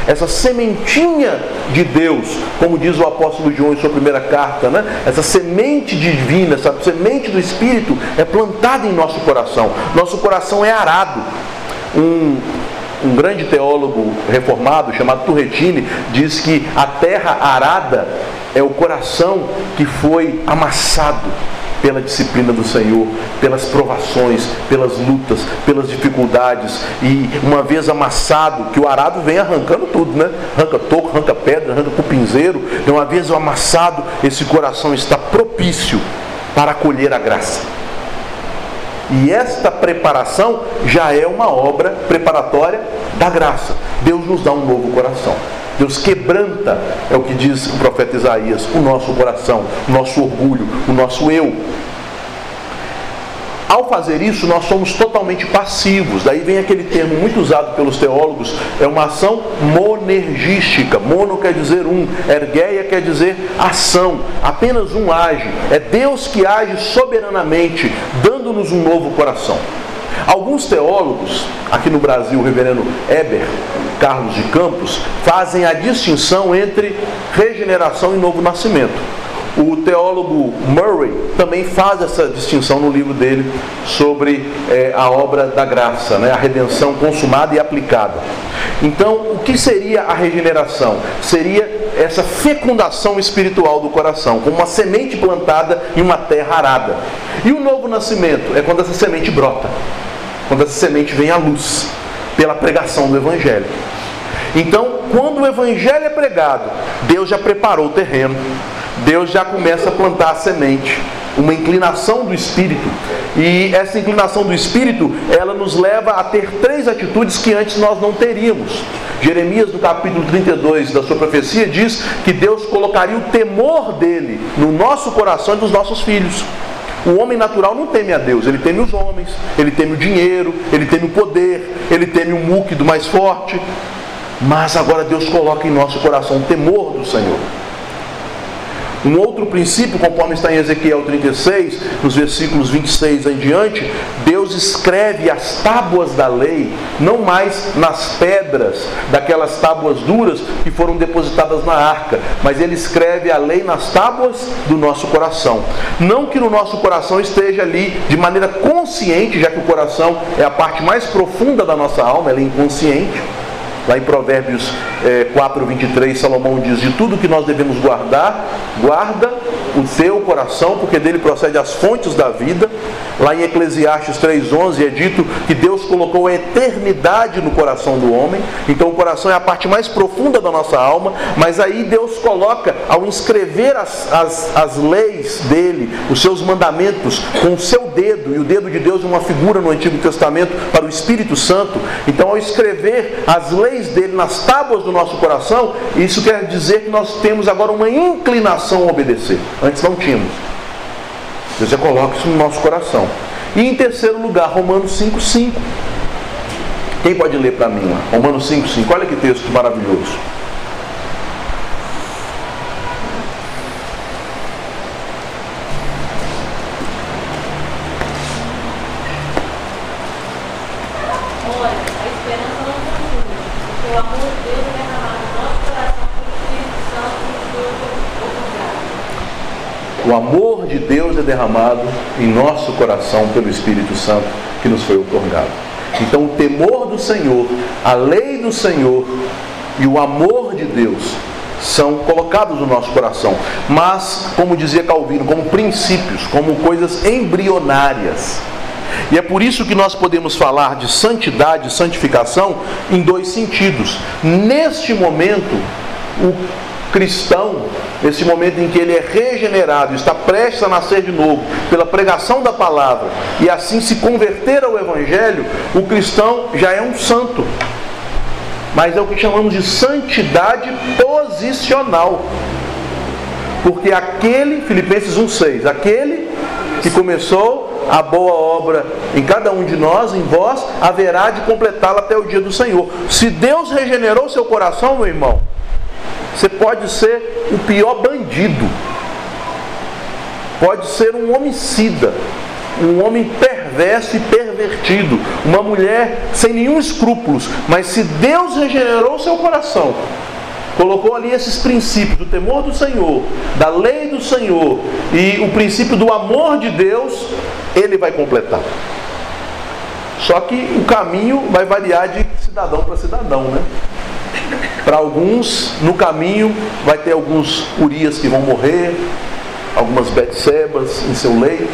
Speaker 1: Essa sementinha de Deus, como diz o apóstolo João em sua primeira carta, né? essa semente divina, essa semente do Espírito é plantada em nosso coração. Nosso coração é arado. Um, um grande teólogo reformado chamado Turretini diz que a terra arada é o coração que foi amassado pela disciplina do Senhor, pelas provações, pelas lutas, pelas dificuldades. E uma vez amassado, que o arado vem arrancando tudo, né? Arranca toco, arranca pedra, arranca cupinzeiro. E uma vez amassado, esse coração está propício para acolher a graça. E esta preparação já é uma obra preparatória da graça. Deus nos dá um novo coração. Deus quebranta, é o que diz o profeta Isaías, o nosso coração, o nosso orgulho, o nosso eu. Ao fazer isso, nós somos totalmente passivos. Daí vem aquele termo muito usado pelos teólogos, é uma ação monergística. Mono quer dizer um, ergueia quer dizer ação. Apenas um age. É Deus que age soberanamente, dando-nos um novo coração. Alguns teólogos, aqui no Brasil, o reverendo Eber Carlos de Campos, fazem a distinção entre regeneração e novo nascimento. O teólogo Murray também faz essa distinção no livro dele sobre é, a obra da graça, né? a redenção consumada e aplicada. Então, o que seria a regeneração? Seria essa fecundação espiritual do coração, como uma semente plantada em uma terra arada. E o novo nascimento é quando essa semente brota, quando essa semente vem à luz, pela pregação do Evangelho. Então, quando o Evangelho é pregado, Deus já preparou o terreno, Deus já começa a plantar a semente, uma inclinação do espírito. E essa inclinação do espírito, ela nos leva a ter três atitudes que antes nós não teríamos. Jeremias, no capítulo 32 da sua profecia, diz que Deus colocaria o temor dele no nosso coração e dos nossos filhos. O homem natural não teme a Deus, ele teme os homens, ele teme o dinheiro, ele teme o poder, ele teme o muque do mais forte. Mas agora Deus coloca em nosso coração o temor do Senhor. Um outro princípio, conforme está em Ezequiel 36, nos versículos 26 em diante, Deus escreve as tábuas da lei, não mais nas pedras daquelas tábuas duras que foram depositadas na arca, mas ele escreve a lei nas tábuas do nosso coração. Não que no nosso coração esteja ali de maneira consciente, já que o coração é a parte mais profunda da nossa alma, ela é inconsciente Lá em Provérbios é, 4, 23, Salomão diz: De tudo que nós devemos guardar, guarda o teu coração, porque dele procede as fontes da vida. Lá em Eclesiastes 3,11 é dito que Deus colocou a eternidade no coração do homem. Então o coração é a parte mais profunda da nossa alma, mas aí Deus coloca, ao inscrever as, as, as leis dele, os seus mandamentos, com o seu dedo, e o dedo de Deus é uma figura no Antigo Testamento para o Espírito Santo. Então, ao escrever as leis dele nas tábuas do nosso coração, isso quer dizer que nós temos agora uma inclinação a obedecer. Antes não tínhamos. Deus já coloca isso no nosso coração. E em terceiro lugar, Romanos 5,5. Quem pode ler para mim lá? Romanos 5,5. Olha que texto maravilhoso. O amor de Deus é derramado em nosso coração pelo Espírito Santo que nos foi otorgado. Então, o temor do Senhor, a lei do Senhor e o amor de Deus são colocados no nosso coração, mas, como dizia Calvino, como princípios, como coisas embrionárias. E é por isso que nós podemos falar de santidade, santificação, em dois sentidos. Neste momento, o cristão, nesse momento em que ele é regenerado, está prestes a nascer de novo pela pregação da palavra e assim se converter ao Evangelho, o cristão já é um santo. Mas é o que chamamos de santidade posicional. Porque aquele, Filipenses 1,6, aquele que começou a boa obra em cada um de nós, em vós, haverá de completá-la até o dia do Senhor. Se Deus regenerou seu coração, meu irmão, você pode ser o pior bandido, pode ser um homicida, um homem perverso e pervertido, uma mulher sem nenhum escrúpulos, mas se Deus regenerou seu coração, colocou ali esses princípios do temor do Senhor, da lei do Senhor e o princípio do amor de Deus, ele vai completar. Só que o caminho vai variar de cidadão para cidadão, né? Para alguns, no caminho, vai ter alguns Urias que vão morrer, algumas Betsebas em seu leito.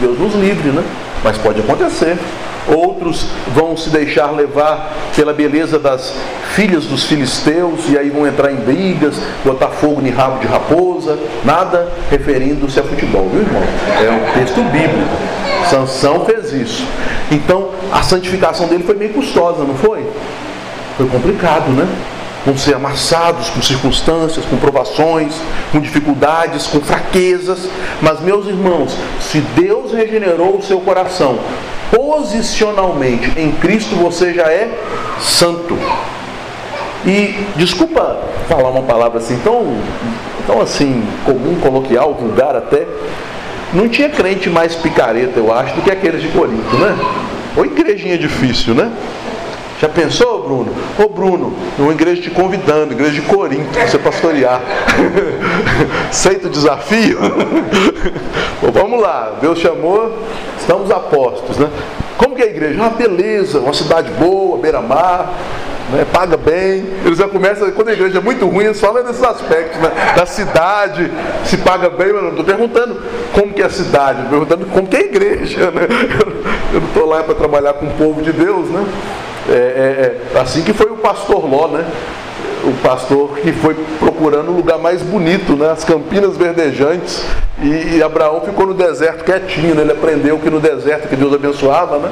Speaker 1: Deus nos livre, né? Mas pode acontecer. Outros vão se deixar levar pela beleza das filhas dos filisteus e aí vão entrar em brigas, botar fogo em rabo de raposa, nada referindo-se a futebol, viu irmão? É um texto bíblico. Sansão fez isso. Então a santificação dele foi meio custosa, não foi? Foi complicado, né? Vão ser amassados com circunstâncias, com provações, com dificuldades, com fraquezas. Mas, meus irmãos, se Deus regenerou o seu coração, posicionalmente em Cristo você já é santo. E desculpa falar uma palavra assim tão, tão assim comum, coloquial, vulgar até. Não tinha crente mais picareta, eu acho, do que aqueles de Corinto, né? Ou igrejinha difícil, né? Já pensou, Bruno? Ô Bruno, uma igreja te convidando, igreja de Corinto, para você pastorear. Aceita o desafio? Vamos lá, Deus chamou, estamos apostos, né? Como que é a igreja? Uma beleza, uma cidade boa, beira-mar, né, paga bem. Eles já começam, quando a igreja é muito ruim, eles falam desses aspectos, né, da cidade, se paga bem, mas não estou perguntando como que é a cidade, estou perguntando como que é a igreja. Né? Eu não estou lá para trabalhar com o povo de Deus, né? É, é, é, assim que foi o pastor Ló, né? O pastor que foi procurando o lugar mais bonito, né? As campinas verdejantes. E, e Abraão ficou no deserto quietinho, né? Ele aprendeu que no deserto que Deus abençoava, né?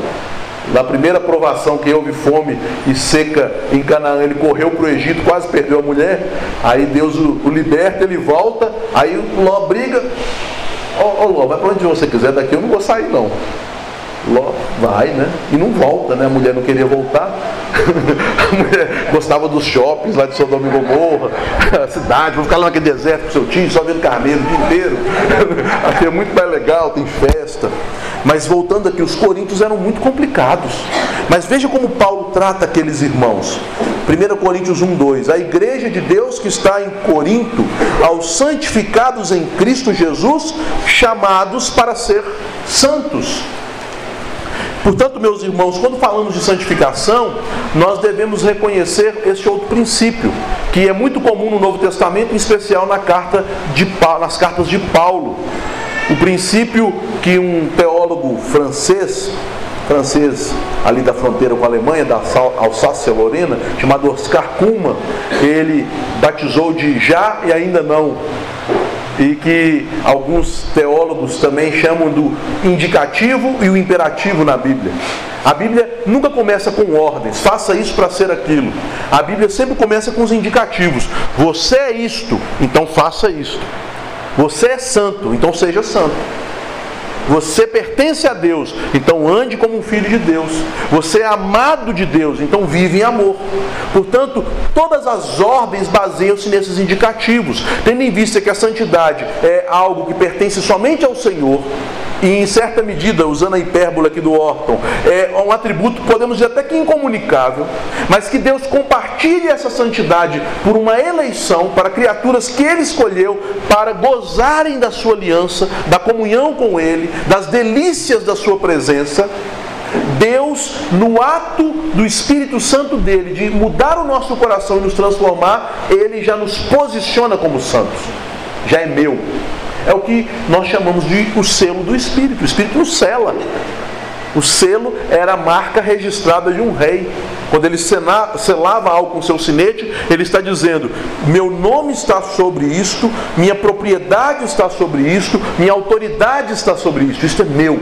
Speaker 1: Na primeira provação que houve fome e seca em Canaã, ele correu para o Egito, quase perdeu a mulher. Aí Deus o, o liberta, ele volta. Aí Ló briga. Ó, oh, oh, Ló, vai para onde você quiser, daqui eu não vou sair não. Ló vai, né? E não volta, né? A mulher não queria voltar. a mulher gostava dos shoppings lá de Sodoma e Gomorra, a cidade, vou ficar lá naquele deserto com seu tio, só vendo carneiro o dia inteiro. Aqui é muito mais legal, tem festa. Mas voltando aqui, os coríntios eram muito complicados. Mas veja como Paulo trata aqueles irmãos. 1 Coríntios 1, 2. A igreja de Deus que está em Corinto, aos santificados em Cristo Jesus, chamados para ser santos. Portanto, meus irmãos, quando falamos de santificação, nós devemos reconhecer este outro princípio, que é muito comum no Novo Testamento, em especial na carta de, nas cartas de Paulo. O princípio que um teólogo francês, francês ali da fronteira com a Alemanha, da Alsácia-Lorena, chamado Oscar Kuhlmann, ele batizou de já e ainda não e que alguns teólogos também chamam do indicativo e o imperativo na Bíblia. A Bíblia nunca começa com ordens, faça isso para ser aquilo. A Bíblia sempre começa com os indicativos. Você é isto, então faça isto. Você é santo, então seja santo. Você pertence a Deus, então ande como um filho de Deus. Você é amado de Deus, então vive em amor. Portanto, todas as ordens baseiam-se nesses indicativos, tendo em vista que a santidade é algo que pertence somente ao Senhor e em certa medida, usando a hipérbole aqui do Orton, é um atributo, podemos dizer até que incomunicável, mas que Deus compartilhe essa santidade por uma eleição para criaturas que Ele escolheu para gozarem da sua aliança, da comunhão com Ele, das delícias da sua presença. Deus, no ato do Espírito Santo dele, de mudar o nosso coração e nos transformar, Ele já nos posiciona como santos. Já é meu, é o que nós chamamos de o selo do Espírito. O Espírito nos sela. O selo era a marca registrada de um rei. Quando ele selava algo com seu sinete, ele está dizendo: Meu nome está sobre isto, minha propriedade está sobre isto, minha autoridade está sobre isto. Isto é meu.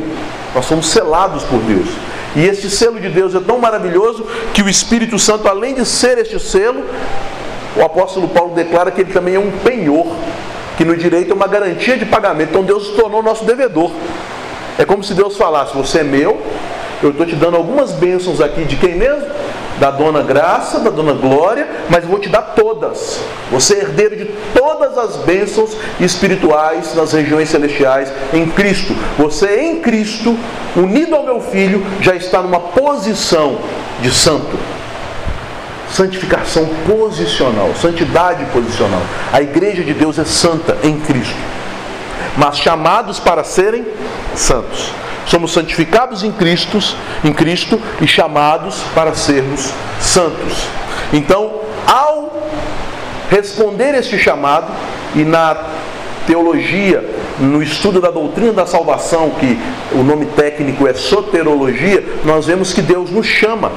Speaker 1: Nós somos selados por Deus. E este selo de Deus é tão maravilhoso que o Espírito Santo, além de ser este selo, o apóstolo Paulo declara que ele também é um penhor que no direito é uma garantia de pagamento. Então Deus se tornou nosso devedor. É como se Deus falasse: Você é meu, eu estou te dando algumas bênçãos aqui de quem mesmo? Da dona Graça, da dona Glória, mas eu vou te dar todas. Você é herdeiro de todas as bênçãos espirituais nas regiões celestiais em Cristo. Você em Cristo, unido ao meu filho, já está numa posição de santo santificação posicional, santidade posicional. A igreja de Deus é santa em Cristo, mas chamados para serem santos. Somos santificados em Cristo, em Cristo e chamados para sermos santos. Então, ao responder este chamado e na teologia, no estudo da doutrina da salvação, que o nome técnico é soterologia, nós vemos que Deus nos chama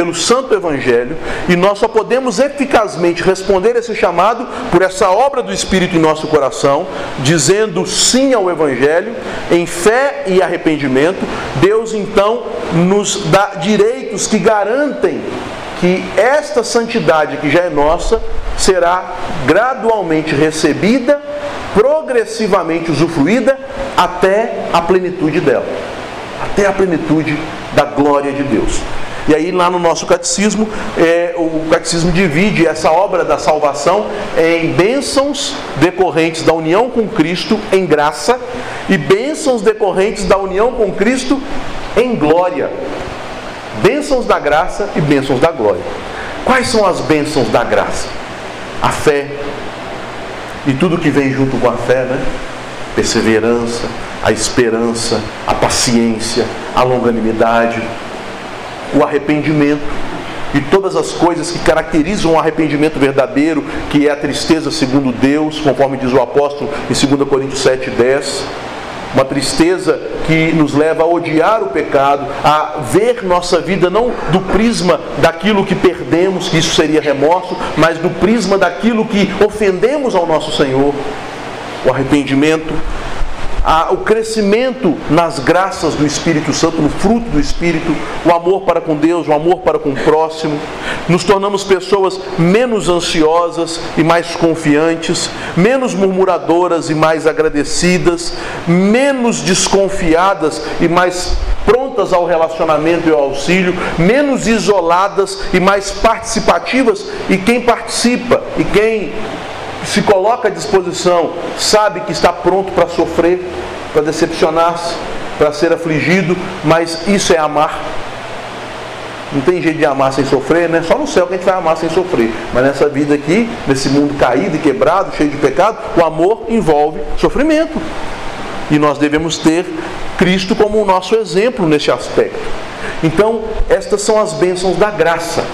Speaker 1: pelo Santo Evangelho e nós só podemos eficazmente responder esse chamado por essa obra do Espírito em nosso coração, dizendo sim ao Evangelho, em fé e arrependimento. Deus então nos dá direitos que garantem que esta santidade que já é nossa será gradualmente recebida, progressivamente usufruída até a plenitude dela, até a plenitude da glória de Deus. E aí lá no nosso catecismo, é, o catecismo divide essa obra da salvação em bênçãos decorrentes da união com Cristo em graça e bênçãos decorrentes da união com Cristo em glória. Bênçãos da graça e bênçãos da glória. Quais são as bênçãos da graça? A fé e tudo que vem junto com a fé, né? Perseverança, a esperança, a paciência, a longanimidade, o arrependimento e todas as coisas que caracterizam o arrependimento verdadeiro, que é a tristeza segundo Deus, conforme diz o apóstolo em 2 Coríntios 7,10. Uma tristeza que nos leva a odiar o pecado, a ver nossa vida não do prisma daquilo que perdemos, que isso seria remorso, mas do prisma daquilo que ofendemos ao nosso Senhor. O arrependimento a, o crescimento nas graças do Espírito Santo, no fruto do Espírito, o amor para com Deus, o amor para com o próximo. Nos tornamos pessoas menos ansiosas e mais confiantes, menos murmuradoras e mais agradecidas, menos desconfiadas e mais prontas ao relacionamento e ao auxílio, menos isoladas e mais participativas. E quem participa e quem se coloca à disposição, sabe que está pronto para sofrer, para decepcionar-se, para ser afligido, mas isso é amar. Não tem jeito de amar sem sofrer, né? Só no céu que a gente vai amar sem sofrer. Mas nessa vida aqui, nesse mundo caído e quebrado, cheio de pecado, o amor envolve sofrimento. E nós devemos ter Cristo como o nosso exemplo neste aspecto. Então, estas são as bênçãos da graça.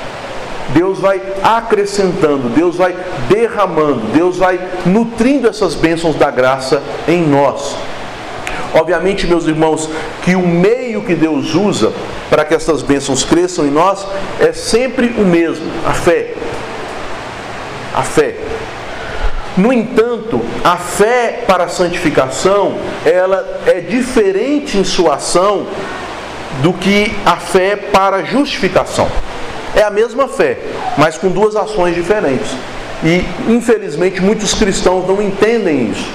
Speaker 1: Deus vai acrescentando, Deus vai derramando, Deus vai nutrindo essas bênçãos da graça em nós. Obviamente, meus irmãos, que o meio que Deus usa para que essas bênçãos cresçam em nós é sempre o mesmo, a fé. A fé. No entanto, a fé para a santificação, ela é diferente em sua ação do que a fé para a justificação. É a mesma fé, mas com duas ações diferentes. E, infelizmente, muitos cristãos não entendem isso.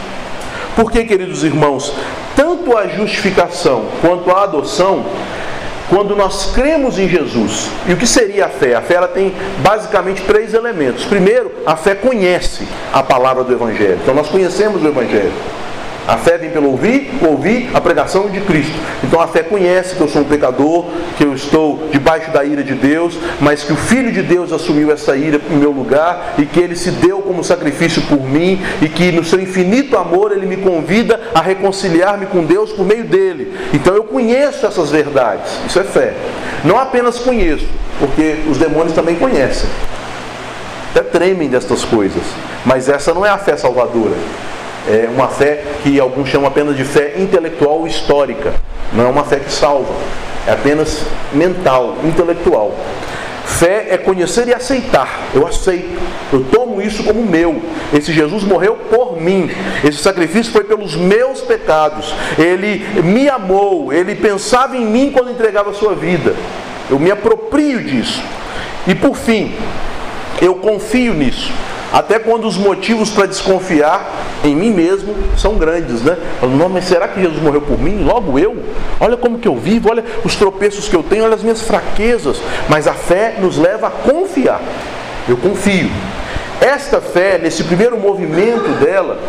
Speaker 1: Porque, queridos irmãos, tanto a justificação quanto a adoção quando nós cremos em Jesus. E o que seria a fé? A fé ela tem basicamente três elementos. Primeiro, a fé conhece a palavra do Evangelho. Então nós conhecemos o Evangelho. A fé vem pelo ouvir, ouvir a pregação de Cristo. Então a fé conhece que eu sou um pecador, que eu estou debaixo da ira de Deus, mas que o Filho de Deus assumiu essa ira em meu lugar e que ele se deu como sacrifício por mim e que no seu infinito amor ele me convida a reconciliar-me com Deus por meio dele. Então eu conheço essas verdades. Isso é fé. Não apenas conheço, porque os demônios também conhecem. Até tremem destas coisas. Mas essa não é a fé salvadora é uma fé que alguns chamam apenas de fé intelectual histórica. Não é uma fé que salva, é apenas mental, intelectual. Fé é conhecer e aceitar. Eu aceito. Eu tomo isso como meu. Esse Jesus morreu por mim. Esse sacrifício foi pelos meus pecados. Ele me amou. Ele pensava em mim quando entregava a sua vida. Eu me aproprio disso. E por fim, eu confio nisso. Até quando os motivos para desconfiar em mim mesmo são grandes, né? Não, mas será que Jesus morreu por mim? Logo eu? Olha como que eu vivo, olha os tropeços que eu tenho, olha as minhas fraquezas. Mas a fé nos leva a confiar. Eu confio. Esta fé, nesse primeiro movimento dela,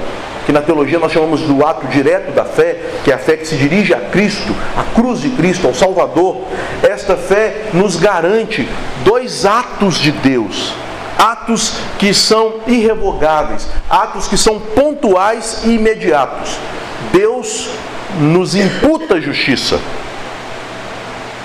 Speaker 1: que na teologia nós chamamos do ato direto da fé, que é a fé que se dirige a Cristo, a cruz de Cristo, ao Salvador, esta fé nos garante dois atos de Deus atos que são irrevogáveis, atos que são pontuais e imediatos. Deus nos imputa justiça.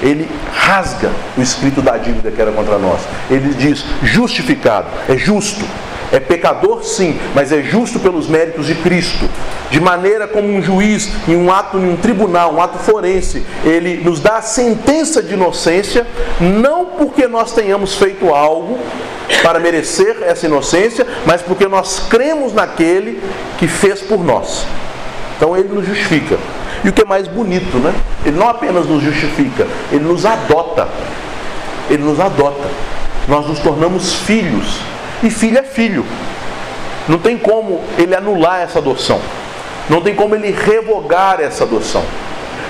Speaker 1: Ele rasga o escrito da dívida que era contra nós. Ele diz: justificado, é justo. É pecador, sim, mas é justo pelos méritos de Cristo. De maneira como um juiz, em um ato, em um tribunal, um ato forense, ele nos dá a sentença de inocência, não porque nós tenhamos feito algo para merecer essa inocência, mas porque nós cremos naquele que fez por nós. Então ele nos justifica. E o que é mais bonito, né? Ele não apenas nos justifica, ele nos adota. Ele nos adota. Nós nos tornamos filhos e filho é filho. Não tem como ele anular essa adoção. Não tem como ele revogar essa adoção.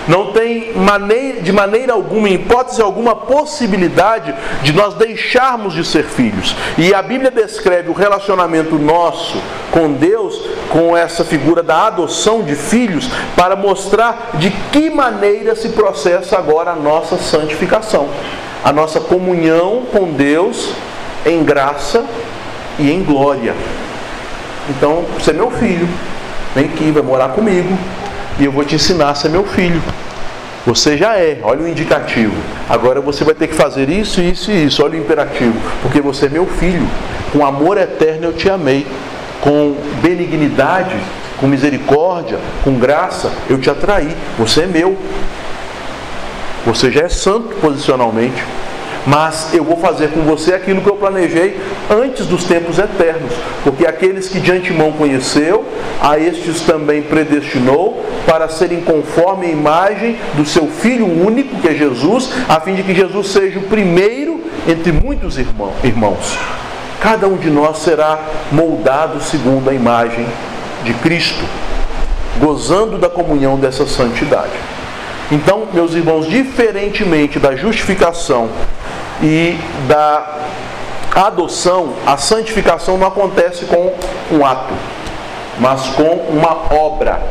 Speaker 1: Não tem maneira, de maneira alguma, em hipótese alguma, possibilidade de nós deixarmos de ser filhos. E a Bíblia descreve o relacionamento nosso com Deus, com essa figura da adoção de filhos, para mostrar de que maneira se processa agora a nossa santificação, a nossa comunhão com Deus em graça e em glória. Então, você é meu filho, vem aqui, vai morar comigo, e eu vou te ensinar a ser meu filho. Você já é, olha o indicativo. Agora você vai ter que fazer isso, isso e isso, olha o imperativo. Porque você é meu filho. Com amor eterno eu te amei. Com benignidade, com misericórdia, com graça, eu te atraí. Você é meu. Você já é santo posicionalmente mas eu vou fazer com você aquilo que eu planejei antes dos tempos eternos, porque aqueles que de antemão conheceu, a estes também predestinou para serem conforme a imagem do seu Filho único, que é Jesus, a fim de que Jesus seja o primeiro entre muitos irmãos. Cada um de nós será moldado segundo a imagem de Cristo, gozando da comunhão dessa santidade. Então, meus irmãos, diferentemente da justificação e da adoção, a santificação não acontece com um ato, mas com uma obra.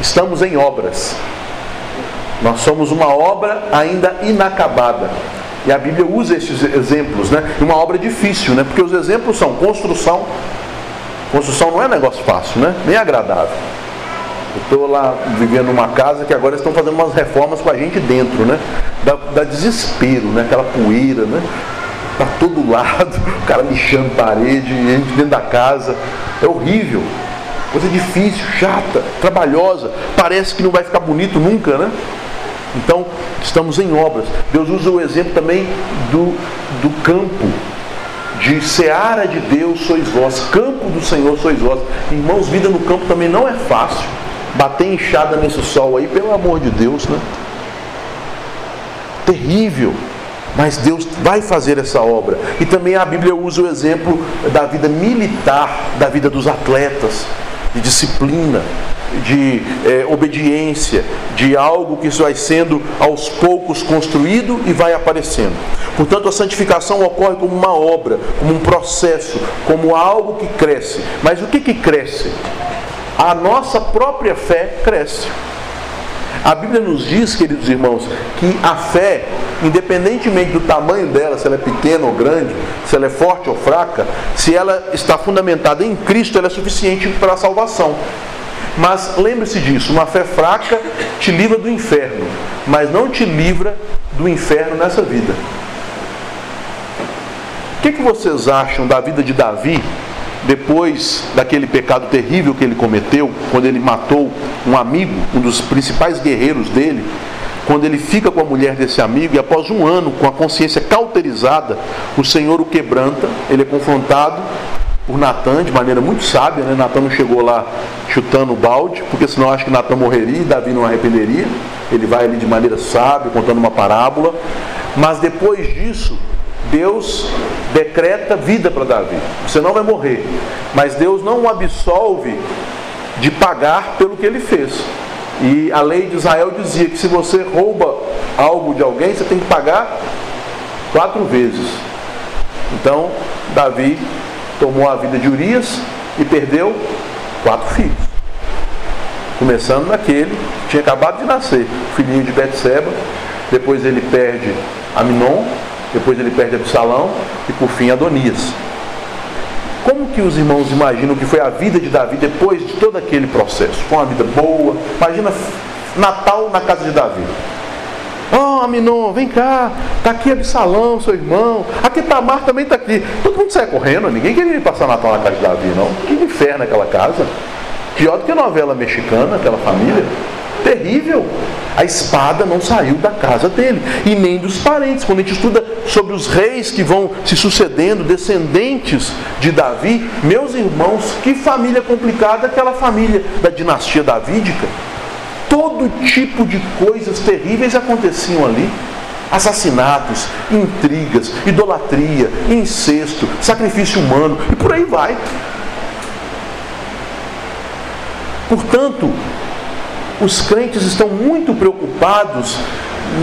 Speaker 1: Estamos em obras. Nós somos uma obra ainda inacabada. E a Bíblia usa esses exemplos, né? Uma obra difícil, né? Porque os exemplos são construção. Construção não é negócio fácil, né? Nem agradável. Estou lá vivendo numa casa que agora estão fazendo umas reformas com a gente dentro, né? Dá, dá desespero, né? Aquela poeira, né? Tá todo lado, o cara lixando parede, gente dentro da casa. É horrível. Coisa difícil, chata, trabalhosa. Parece que não vai ficar bonito nunca, né? Então, estamos em obras. Deus usa o exemplo também do, do campo. De seara de Deus sois vós, campo do Senhor sois vós. Irmãos, vida no campo também não é fácil. Bater enxada nesse sol aí, pelo amor de Deus, né? Terrível. Mas Deus vai fazer essa obra. E também a Bíblia usa o exemplo da vida militar, da vida dos atletas, de disciplina, de é, obediência, de algo que vai sendo aos poucos construído e vai aparecendo. Portanto, a santificação ocorre como uma obra, como um processo, como algo que cresce. Mas o que, que cresce? A nossa própria fé cresce. A Bíblia nos diz, queridos irmãos, que a fé, independentemente do tamanho dela, se ela é pequena ou grande, se ela é forte ou fraca, se ela está fundamentada em Cristo, ela é suficiente para a salvação. Mas lembre-se disso: uma fé fraca te livra do inferno, mas não te livra do inferno nessa vida. O que, que vocês acham da vida de Davi depois daquele pecado terrível que ele cometeu, quando ele matou um amigo, um dos principais guerreiros dele, quando ele fica com a mulher desse amigo e após um ano com a consciência cauterizada, o Senhor o quebranta, ele é confrontado por Natan de maneira muito sábia, né? Natan não chegou lá chutando o balde, porque senão acho que Natan morreria e Davi não arrependeria. Ele vai ali de maneira sábia, contando uma parábola. Mas depois disso, Deus decreta vida para Davi. Você não vai morrer. Mas Deus não o absolve de pagar pelo que ele fez. E a lei de Israel dizia que se você rouba algo de alguém, você tem que pagar quatro vezes. Então, Davi tomou a vida de Urias e perdeu quatro filhos. Começando naquele que tinha acabado de nascer, filhinho de Betseba, depois ele perde Aminon, depois ele perde Absalão e por fim Adonias. Como que os irmãos imaginam que foi a vida de Davi depois de todo aquele processo? Foi uma vida boa. Imagina Natal na casa de Davi. Oh, Aminon, vem cá. Está aqui Absalão, seu irmão. Aqui Tamar também está aqui. Todo mundo sai correndo. Ninguém queria passar Natal na casa de Davi, não. Que inferno aquela casa. Pior do que a novela mexicana, aquela família. Terrível. A espada não saiu da casa dele e nem dos parentes. Quando a gente estuda sobre os reis que vão se sucedendo, descendentes de Davi, meus irmãos, que família complicada aquela família da dinastia davídica. Todo tipo de coisas terríveis aconteciam ali assassinatos, intrigas, idolatria, incesto, sacrifício humano e por aí vai. Portanto, os crentes estão muito preocupados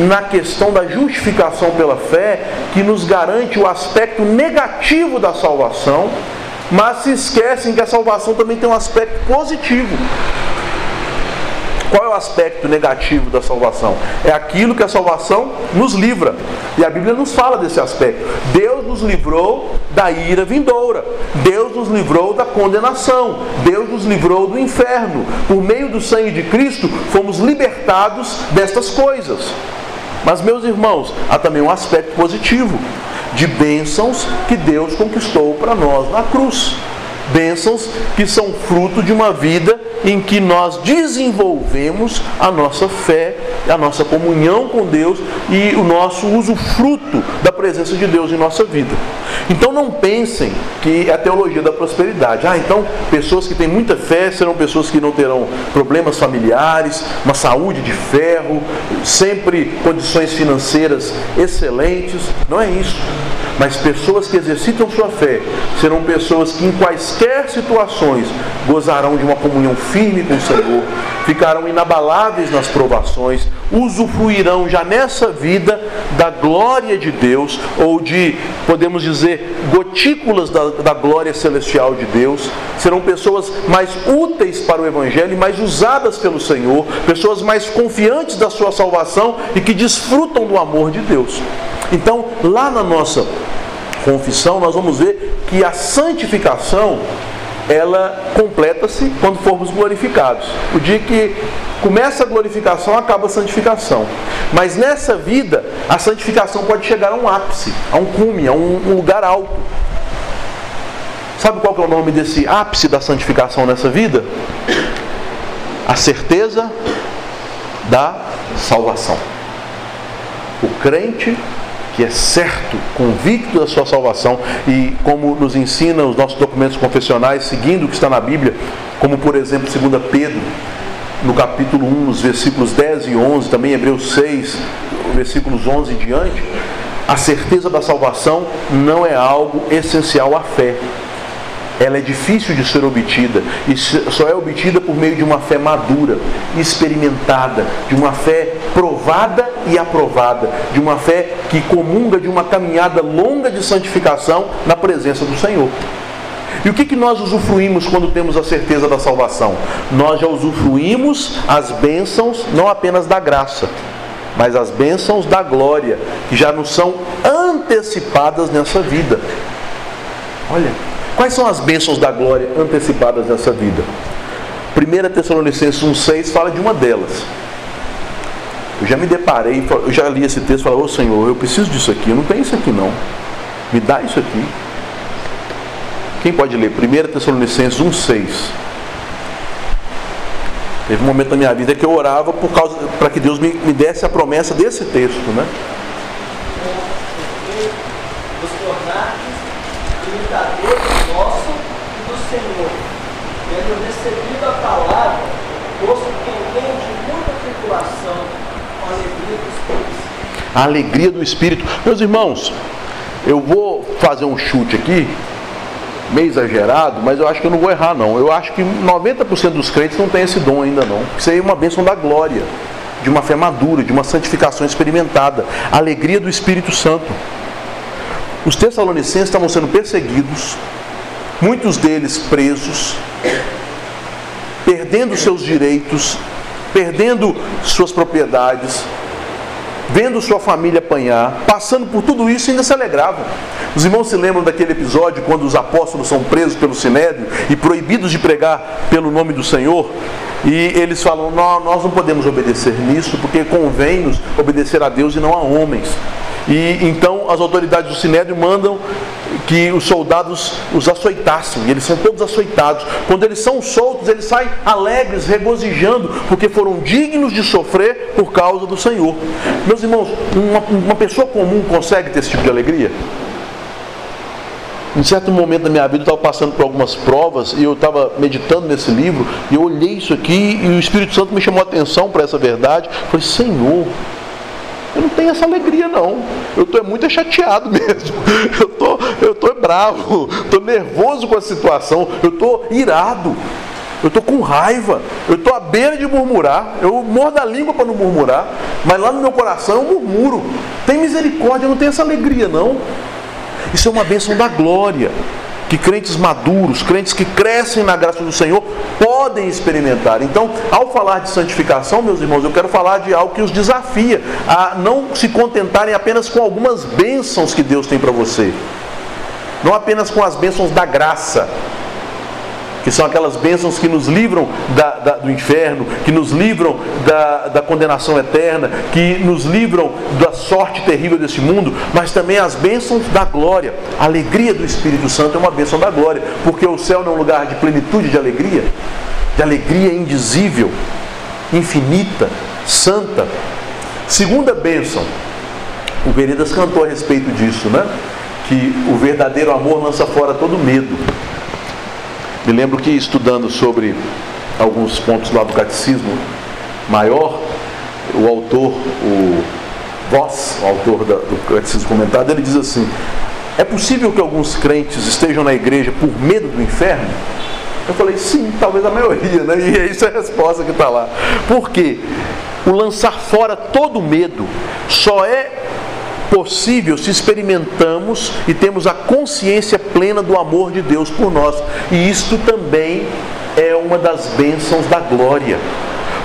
Speaker 1: na questão da justificação pela fé, que nos garante o aspecto negativo da salvação, mas se esquecem que a salvação também tem um aspecto positivo. Qual é o aspecto negativo da salvação? É aquilo que a salvação nos livra. E a Bíblia nos fala desse aspecto. Deus nos livrou da ira vindoura. Deus nos livrou da condenação. Deus nos livrou do inferno. Por meio do sangue de Cristo, fomos libertados destas coisas. Mas, meus irmãos, há também um aspecto positivo de bênçãos que Deus conquistou para nós na cruz. Bênçãos que são fruto de uma vida em que nós desenvolvemos a nossa fé, a nossa comunhão com Deus e o nosso uso fruto da presença de Deus em nossa vida. Então não pensem que é a teologia da prosperidade. Ah, então pessoas que têm muita fé serão pessoas que não terão problemas familiares, uma saúde de ferro, sempre condições financeiras excelentes. Não é isso. Mas pessoas que exercitam sua fé serão pessoas que em quaisquer situações gozarão de uma comunhão firme com o Senhor, ficarão inabaláveis nas provações, usufruirão já nessa vida da glória de Deus, ou de, podemos dizer, gotículas da, da glória celestial de Deus, serão pessoas mais úteis para o Evangelho mais usadas pelo Senhor, pessoas mais confiantes da sua salvação e que desfrutam do amor de Deus. Então, lá na nossa confissão, nós vamos ver que a santificação ela completa-se quando formos glorificados. O dia que começa a glorificação, acaba a santificação. Mas nessa vida, a santificação pode chegar a um ápice, a um cume, a um, lugar alto. Sabe qual é o nome desse ápice da santificação nessa vida? A certeza da salvação. O crente que é certo, convicto da sua salvação e como nos ensina os nossos documentos confessionais, seguindo o que está na Bíblia, como por exemplo 2 Pedro, no capítulo 1, nos versículos 10 e 11, também Hebreus 6, versículos 11 e diante, a certeza da salvação não é algo essencial à fé ela é difícil de ser obtida e só é obtida por meio de uma fé madura, experimentada, de uma fé provada e aprovada, de uma fé que comunga de uma caminhada longa de santificação na presença do Senhor. E o que, que nós usufruímos quando temos a certeza da salvação? Nós já usufruímos as bênçãos não apenas da graça, mas as bênçãos da glória, que já nos são antecipadas nessa vida. Olha, Quais são as bênçãos da glória antecipadas nessa vida? 1 Tessalonicenses 1,6 fala de uma delas. Eu já me deparei, eu já li esse texto e falei, ô Senhor, eu preciso disso aqui, eu não tenho isso aqui não. Me dá isso aqui. Quem pode ler? 1 Tessalonicenses 1,6. Teve um momento na minha vida que eu orava por causa para que Deus me, me desse a promessa desse texto, né?
Speaker 2: Tendo recebido a palavra, posto que entende muita tribulação, alegria do Espírito.
Speaker 1: A alegria do Espírito. Meus irmãos, eu vou fazer um chute aqui, meio exagerado, mas eu acho que eu não vou errar não. Eu acho que 90% dos crentes não tem esse dom ainda não. Isso aí é uma bênção da glória, de uma fé madura, de uma santificação experimentada. Alegria do Espírito Santo. Os tessalonicenses estavam sendo perseguidos, muitos deles presos, perdendo seus direitos, perdendo suas propriedades, vendo sua família apanhar, passando por tudo isso ainda se alegravam. Os irmãos se lembram daquele episódio quando os apóstolos são presos pelo sinédrio e proibidos de pregar pelo nome do Senhor? E eles falam: Nós não podemos obedecer nisso, porque convém-nos obedecer a Deus e não a homens. E então as autoridades do Sinédrio mandam que os soldados os açoitassem, e eles são todos açoitados. Quando eles são soltos, eles saem alegres, regozijando, porque foram dignos de sofrer por causa do Senhor. Meus irmãos, uma, uma pessoa comum consegue ter esse tipo de alegria? Em certo momento da minha vida eu estava passando por algumas provas e eu estava meditando nesse livro e eu olhei isso aqui e o Espírito Santo me chamou a atenção para essa verdade. Falei, Senhor, eu não tenho essa alegria não. Eu estou muito chateado mesmo. Eu tô, eu tô bravo, estou nervoso com a situação, eu estou irado. Eu estou com raiva, eu estou à beira de murmurar, eu mordo a língua para não murmurar, mas lá no meu coração eu murmuro. Tem misericórdia, eu não tenho essa alegria não. Isso é uma bênção da glória que crentes maduros, crentes que crescem na graça do Senhor, podem experimentar. Então, ao falar de santificação, meus irmãos, eu quero falar de algo que os desafia a não se contentarem apenas com algumas bênçãos que Deus tem para você, não apenas com as bênçãos da graça, que são aquelas bênçãos que nos livram da, da, do inferno, que nos livram da, da condenação eterna, que nos livram da sorte terrível desse mundo, mas também as bênçãos da glória. A alegria do Espírito Santo é uma bênção da glória, porque o céu não é um lugar de plenitude de alegria, de alegria indizível, infinita, santa. Segunda bênção, o Veredas cantou a respeito disso, né? Que o verdadeiro amor lança fora todo medo. Me lembro que estudando sobre alguns pontos lá do catecismo maior, o autor, o Voss, o autor do catecismo comentado, ele diz assim: é possível que alguns crentes estejam na igreja por medo do inferno? Eu falei, sim, talvez a maioria, né? E é isso é a resposta que está lá. Por quê? O lançar fora todo medo só é possível se experimentamos e temos a consciência plena do amor de Deus por nós. E isto também é uma das bênçãos da glória.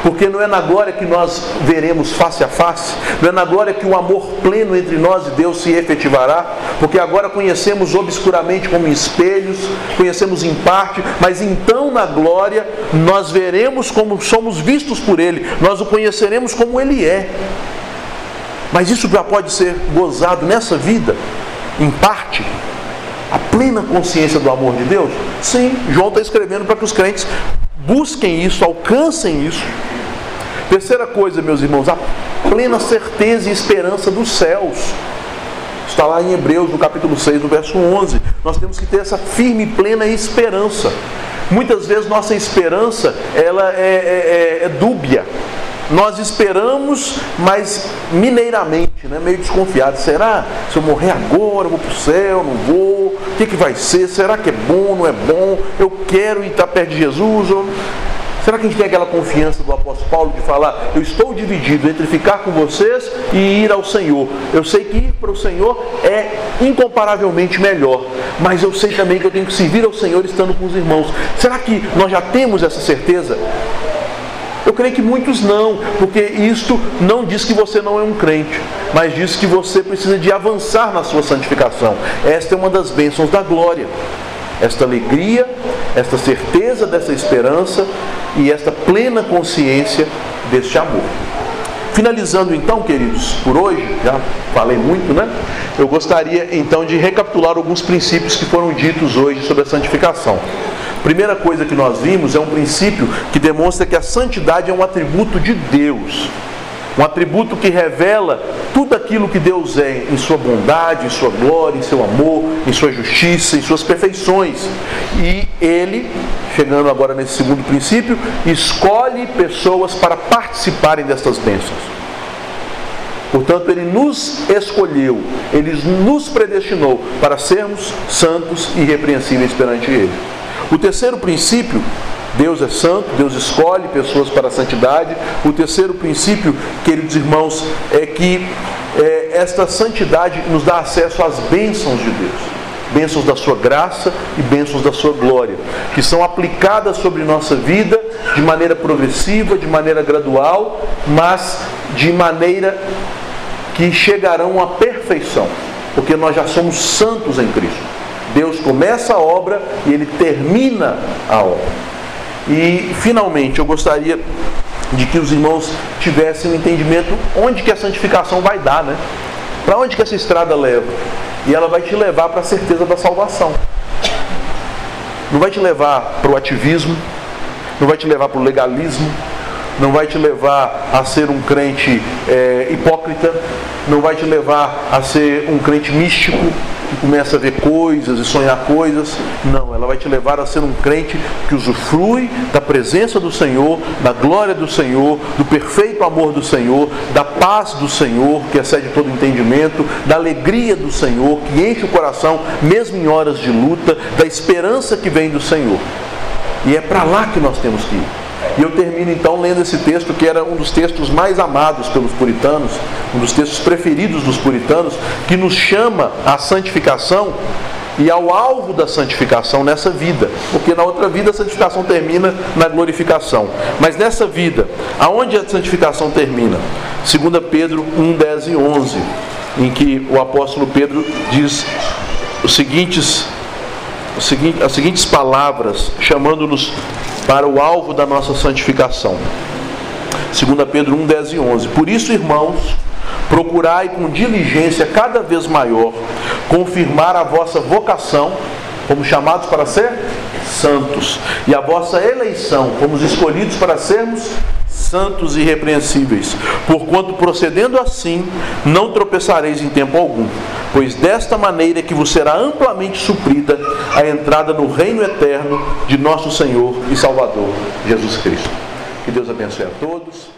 Speaker 1: Porque não é na glória que nós veremos face a face, não é na glória que o amor pleno entre nós e Deus se efetivará. porque agora conhecemos obscuramente como espelhos, conhecemos em parte, mas então na glória nós veremos como somos vistos por Ele, nós o conheceremos como Ele é. Mas isso já pode ser gozado nessa vida, em parte, a plena consciência do amor de Deus? Sim, João está escrevendo para que os crentes busquem isso, alcancem isso. Terceira coisa, meus irmãos, a plena certeza e esperança dos céus. Está lá em Hebreus, no capítulo 6, no verso 11. Nós temos que ter essa firme e plena esperança. Muitas vezes nossa esperança ela é, é, é, é dúbia. Nós esperamos, mas mineiramente, né? meio desconfiado. Será? Se eu morrer agora, eu vou para o céu, não vou? O que, que vai ser? Será que é bom, não é bom? Eu quero ir estar perto de Jesus? Ou... Será que a gente tem aquela confiança do apóstolo Paulo de falar, eu estou dividido entre ficar com vocês e ir ao Senhor? Eu sei que ir para o Senhor é incomparavelmente melhor, mas eu sei também que eu tenho que servir ao Senhor estando com os irmãos. Será que nós já temos essa certeza? Eu creio que muitos não, porque isto não diz que você não é um crente, mas diz que você precisa de avançar na sua santificação. Esta é uma das bênçãos da glória esta alegria, esta certeza dessa esperança e esta plena consciência deste amor. Finalizando então, queridos, por hoje, já falei muito, né? Eu gostaria então de recapitular alguns princípios que foram ditos hoje sobre a santificação. Primeira coisa que nós vimos é um princípio que demonstra que a santidade é um atributo de Deus. Um atributo que revela tudo aquilo que Deus é em sua bondade, em sua glória, em seu amor, em sua justiça, em suas perfeições. E ele, chegando agora nesse segundo princípio, escolhe pessoas para participarem destas bênçãos. Portanto, ele nos escolheu, ele nos predestinou para sermos santos e irrepreensíveis perante ele. O terceiro princípio Deus é santo, Deus escolhe pessoas para a santidade. O terceiro princípio, queridos irmãos, é que é, esta santidade nos dá acesso às bênçãos de Deus. Bênçãos da sua graça e bênçãos da sua glória, que são aplicadas sobre nossa vida de maneira progressiva, de maneira gradual, mas de maneira que chegarão à perfeição, porque nós já somos santos em Cristo. Deus começa a obra e ele termina a obra. E finalmente eu gostaria de que os irmãos tivessem um entendimento onde que a santificação vai dar, né? Para onde que essa estrada leva? E ela vai te levar para a certeza da salvação. Não vai te levar para o ativismo, não vai te levar para o legalismo, não vai te levar a ser um crente é, hipócrita, não vai te levar a ser um crente místico, que começa a ver coisas e sonhar coisas. Não, ela vai te levar a ser um crente que usufrui da presença do Senhor, da glória do Senhor, do perfeito amor do Senhor, da paz do Senhor, que excede todo entendimento, da alegria do Senhor, que enche o coração, mesmo em horas de luta, da esperança que vem do Senhor. E é para lá que nós temos que ir. E eu termino então lendo esse texto que era um dos textos mais amados pelos puritanos, um dos textos preferidos dos puritanos, que nos chama à santificação e ao alvo da santificação nessa vida, porque na outra vida a santificação termina na glorificação. Mas nessa vida, aonde a santificação termina? 2 Pedro 1, 10 e 11, em que o apóstolo Pedro diz os seguintes, as seguintes palavras, chamando-nos para o alvo da nossa santificação. 2 Pedro 1, 10 e 11. Por isso, irmãos, procurai com diligência cada vez maior confirmar a vossa vocação, como chamados para ser santos, e a vossa eleição, como os escolhidos para sermos santos e irrepreensíveis, porquanto procedendo assim, não tropeçareis em tempo algum, pois desta maneira é que vos será amplamente suprida a entrada no reino eterno de nosso Senhor e Salvador Jesus Cristo. Que Deus abençoe a todos.